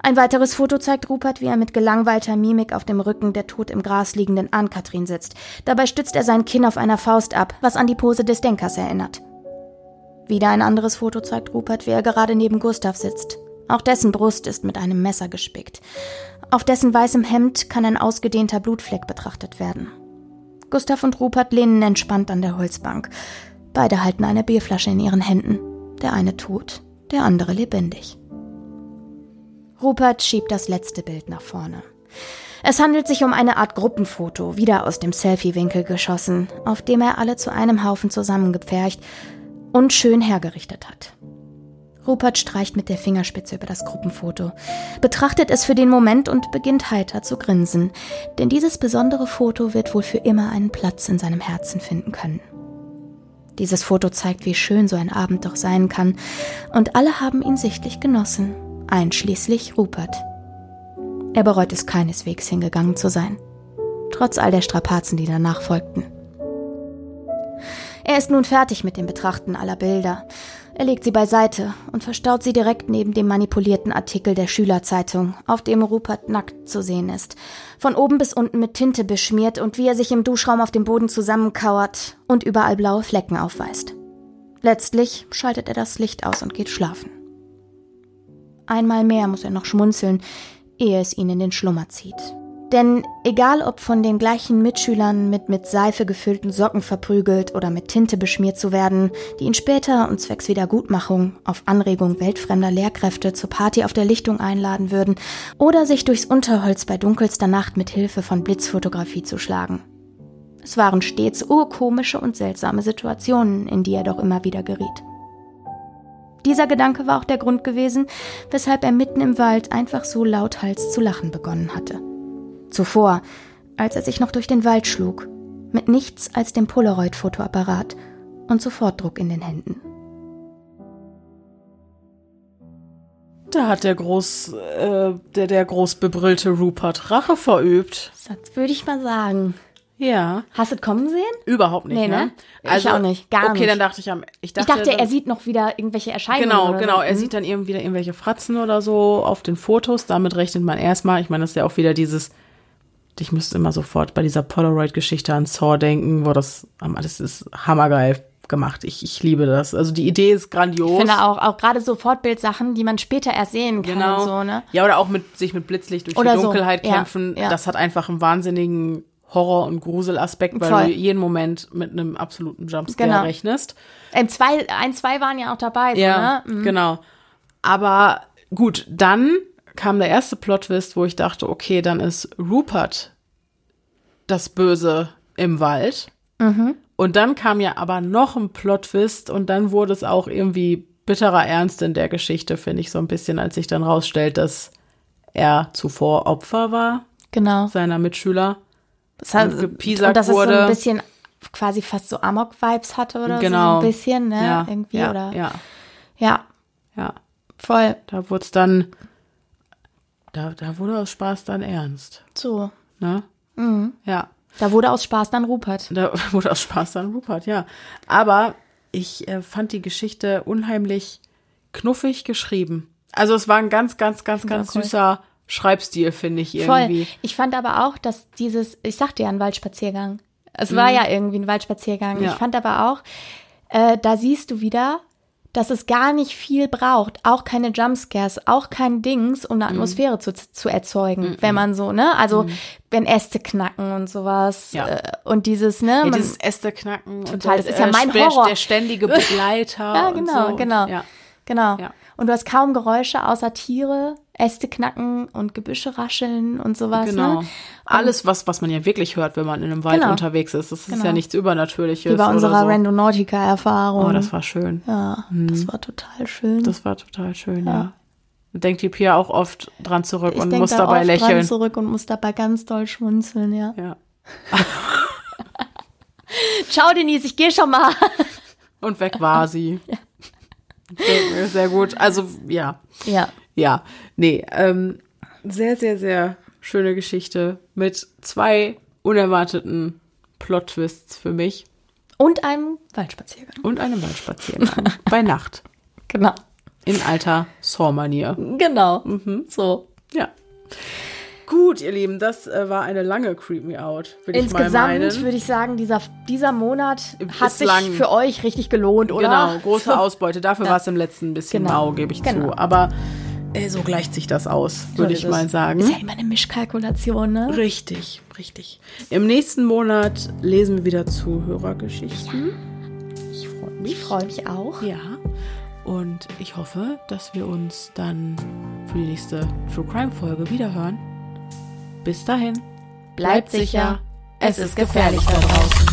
Speaker 2: Ein weiteres Foto zeigt Rupert, wie er mit gelangweilter Mimik auf dem Rücken der tot im Gras liegenden Ann-Kathrin sitzt. Dabei stützt er sein Kinn auf einer Faust ab, was an die Pose des Denkers erinnert. Wieder ein anderes Foto zeigt Rupert, wie er gerade neben Gustav sitzt. Auch dessen Brust ist mit einem Messer gespickt. Auf dessen weißem Hemd kann ein ausgedehnter Blutfleck betrachtet werden. Gustav und Rupert lehnen entspannt an der Holzbank. Beide halten eine Bierflasche in ihren Händen. Der eine tot, der andere lebendig. Rupert schiebt das letzte Bild nach vorne. Es handelt sich um eine Art Gruppenfoto, wieder aus dem Selfie-Winkel geschossen, auf dem er alle zu einem Haufen zusammengepfercht und schön hergerichtet hat. Rupert streicht mit der Fingerspitze über das Gruppenfoto, betrachtet es für den Moment und beginnt heiter zu grinsen, denn dieses besondere Foto wird wohl für immer einen Platz in seinem Herzen finden können. Dieses Foto zeigt, wie schön so ein Abend doch sein kann, und alle haben ihn sichtlich genossen, einschließlich Rupert. Er bereut es keineswegs hingegangen zu sein, trotz all der Strapazen, die danach folgten. Er ist nun fertig mit dem Betrachten aller Bilder. Er legt sie beiseite und verstaut sie direkt neben dem manipulierten Artikel der Schülerzeitung, auf dem Rupert nackt zu sehen ist, von oben bis unten mit Tinte beschmiert und wie er sich im Duschraum auf dem Boden zusammenkauert und überall blaue Flecken aufweist. Letztlich schaltet er das Licht aus und geht schlafen. Einmal mehr muss er noch schmunzeln, ehe es ihn in den Schlummer zieht. Denn egal ob von den gleichen Mitschülern mit mit Seife gefüllten Socken verprügelt oder mit Tinte beschmiert zu werden, die ihn später und zwecks Wiedergutmachung auf Anregung weltfremder Lehrkräfte zur Party auf der Lichtung einladen würden oder sich durchs Unterholz bei dunkelster Nacht mit Hilfe von Blitzfotografie zu schlagen. Es waren stets urkomische und seltsame Situationen, in die er doch immer wieder geriet. Dieser Gedanke war auch der Grund gewesen, weshalb er mitten im Wald einfach so lauthals zu lachen begonnen hatte. Zuvor, als er sich noch durch den Wald schlug, mit nichts als dem Polaroid-Fotoapparat und Sofortdruck in den Händen.
Speaker 1: Da hat der groß, äh, der, der groß bebrüllte Rupert Rache verübt.
Speaker 2: Das würde ich mal sagen.
Speaker 1: Ja.
Speaker 2: Hast du es kommen sehen?
Speaker 1: Überhaupt nicht,
Speaker 2: Nee,
Speaker 1: ne?
Speaker 2: ne? Ich auch nicht, gar
Speaker 1: okay,
Speaker 2: nicht.
Speaker 1: dann dachte ich am, ich
Speaker 2: Ich
Speaker 1: dachte,
Speaker 2: dachte, er
Speaker 1: dann-
Speaker 2: sieht noch wieder irgendwelche Erscheinungen.
Speaker 1: Genau, genau.
Speaker 2: So.
Speaker 1: Er
Speaker 2: Mhm.
Speaker 1: sieht dann eben wieder irgendwelche Fratzen oder so auf den Fotos. Damit rechnet man erstmal. Ich meine, das ist ja auch wieder dieses. Ich müsste immer sofort bei dieser Polaroid-Geschichte an Saw denken, wo das, das ist hammergeil gemacht. Ich, ich liebe das. Also die Idee ist grandios.
Speaker 2: Ich finde auch, auch gerade so Fortbildsachen, die man später erst sehen kann.
Speaker 1: Genau.
Speaker 2: So, ne?
Speaker 1: Ja, oder auch mit sich mit Blitzlicht durch
Speaker 2: Oder
Speaker 1: die
Speaker 2: so,
Speaker 1: Dunkelheit
Speaker 2: ja,
Speaker 1: kämpfen.
Speaker 2: ja.
Speaker 1: Das hat einfach einen wahnsinnigen Horror- und Gruselaspekt, weil
Speaker 2: Voll.
Speaker 1: du jeden Moment mit einem absoluten Jumpscare
Speaker 2: Genau.
Speaker 1: rechnest.
Speaker 2: Ähm, zwei, ein, zwei waren ja auch dabei. So,
Speaker 1: Ja,
Speaker 2: ne? Mhm.
Speaker 1: genau. Aber gut, dann kam der erste Plot-Twist, wo ich dachte, okay, dann ist Rupert das Böse im Wald.
Speaker 2: Mhm.
Speaker 1: Und dann kam ja aber noch ein Plot-Twist und dann wurde es auch irgendwie bitterer Ernst in der Geschichte, finde ich so ein bisschen, als sich dann rausstellt, dass er zuvor Opfer war
Speaker 2: Genau.
Speaker 1: seiner Mitschüler.
Speaker 2: Das hat,
Speaker 1: und
Speaker 2: dass es so
Speaker 1: wurde.
Speaker 2: ein bisschen quasi fast so Amok-Vibes hatte oder
Speaker 1: Genau.
Speaker 2: so ein bisschen, ne?
Speaker 1: Ja,
Speaker 2: Irgendwie
Speaker 1: ja,
Speaker 2: oder.
Speaker 1: ja,
Speaker 2: ja,
Speaker 1: ja.
Speaker 2: voll.
Speaker 1: Da wurde es dann, da, da wurde aus Spaß dann ernst.
Speaker 2: So.
Speaker 1: Ne?
Speaker 2: Mhm.
Speaker 1: Ja.
Speaker 2: Da wurde aus Spaß dann Rupert.
Speaker 1: Da wurde aus Spaß dann Rupert, ja. Aber ich äh, fand die Geschichte unheimlich knuffig geschrieben. Also es war ein ganz, ganz, ganz, ganz
Speaker 2: cool.
Speaker 1: süßer Schreibstil, finde ich
Speaker 2: Voll.
Speaker 1: irgendwie.
Speaker 2: Ich fand aber auch, dass dieses, ich sagte ja, ein Waldspaziergang. Es war ja irgendwie ein Waldspaziergang.
Speaker 1: Mhm. Ja.
Speaker 2: Ich fand aber auch, äh, da siehst du wieder, dass es gar nicht viel braucht. Auch keine Jumpscares, auch kein Dings, um eine
Speaker 1: Mhm.
Speaker 2: Atmosphäre zu, zu erzeugen, wenn man so, ne? Also, wenn Äste knacken und sowas.
Speaker 1: Ja.
Speaker 2: Äh, und dieses, ne?
Speaker 1: Ja, dieses Äste knacken. und
Speaker 2: Total,
Speaker 1: der,
Speaker 2: das ist ja mein
Speaker 1: der,
Speaker 2: Horror.
Speaker 1: Der ständige Begleiter.
Speaker 2: ja,
Speaker 1: und
Speaker 2: genau,
Speaker 1: so.
Speaker 2: genau.
Speaker 1: Ja.
Speaker 2: Genau.
Speaker 1: Ja.
Speaker 2: Und du hast kaum Geräusche außer Tiere, Äste knacken und Gebüsche rascheln und sowas.
Speaker 1: Genau.
Speaker 2: Ne?
Speaker 1: Alles, was, was man ja wirklich hört, wenn man in einem Wald
Speaker 2: Genau.
Speaker 1: unterwegs ist. Das ist
Speaker 2: Genau.
Speaker 1: ja nichts Übernatürliches.
Speaker 2: Wie bei unserer
Speaker 1: so.
Speaker 2: Randonautica-Erfahrung.
Speaker 1: Oh, das war schön.
Speaker 2: ja, das war total schön.
Speaker 1: Das war total schön, ja. Denkt die Pia auch oft dran zurück
Speaker 2: ich
Speaker 1: und muss
Speaker 2: da
Speaker 1: dabei
Speaker 2: oft
Speaker 1: lächeln.
Speaker 2: dran zurück und muss dabei ganz doll schmunzeln, ja.
Speaker 1: Ja.
Speaker 2: Ciao, Denise, ich gehe schon mal.
Speaker 1: Und weg war sie. Mir Sehr gut. Also, ja.
Speaker 2: ja.
Speaker 1: Ja. Nee, ähm, sehr, sehr, sehr schöne Geschichte mit zwei unerwarteten Plot-Twists für mich
Speaker 2: Und einem Waldspaziergang.
Speaker 1: und einem Waldspaziergang bei Nacht.
Speaker 2: Genau.
Speaker 1: In alter Saw-Manier.
Speaker 2: Genau.
Speaker 1: Mhm.
Speaker 2: So.
Speaker 1: Ja. Gut, ihr Lieben, das äh, war eine lange Creep Me Out,
Speaker 2: Insgesamt würde ich sagen, dieser, dieser Monat
Speaker 1: Ist
Speaker 2: hat sich
Speaker 1: lang.
Speaker 2: für euch richtig gelohnt, oder?
Speaker 1: Genau, große Ausbeute. Dafür
Speaker 2: Ja.
Speaker 1: war es im letzten ein bisschen
Speaker 2: Genau.
Speaker 1: mau, gebe ich
Speaker 2: Genau.
Speaker 1: zu. Aber so gleicht sich das aus, würde ich mal sagen.
Speaker 2: Ist ja immer eine Mischkalkulation, ne?
Speaker 1: Richtig, richtig. Im nächsten Monat lesen wir wieder Zuhörergeschichten. Ich freue mich.
Speaker 2: Ich freue mich auch.
Speaker 1: Ja. Und ich hoffe, dass wir uns dann für die nächste True Crime Folge wiederhören. Bis dahin.
Speaker 2: Bleibt sicher. Es ist gefährlich da draußen.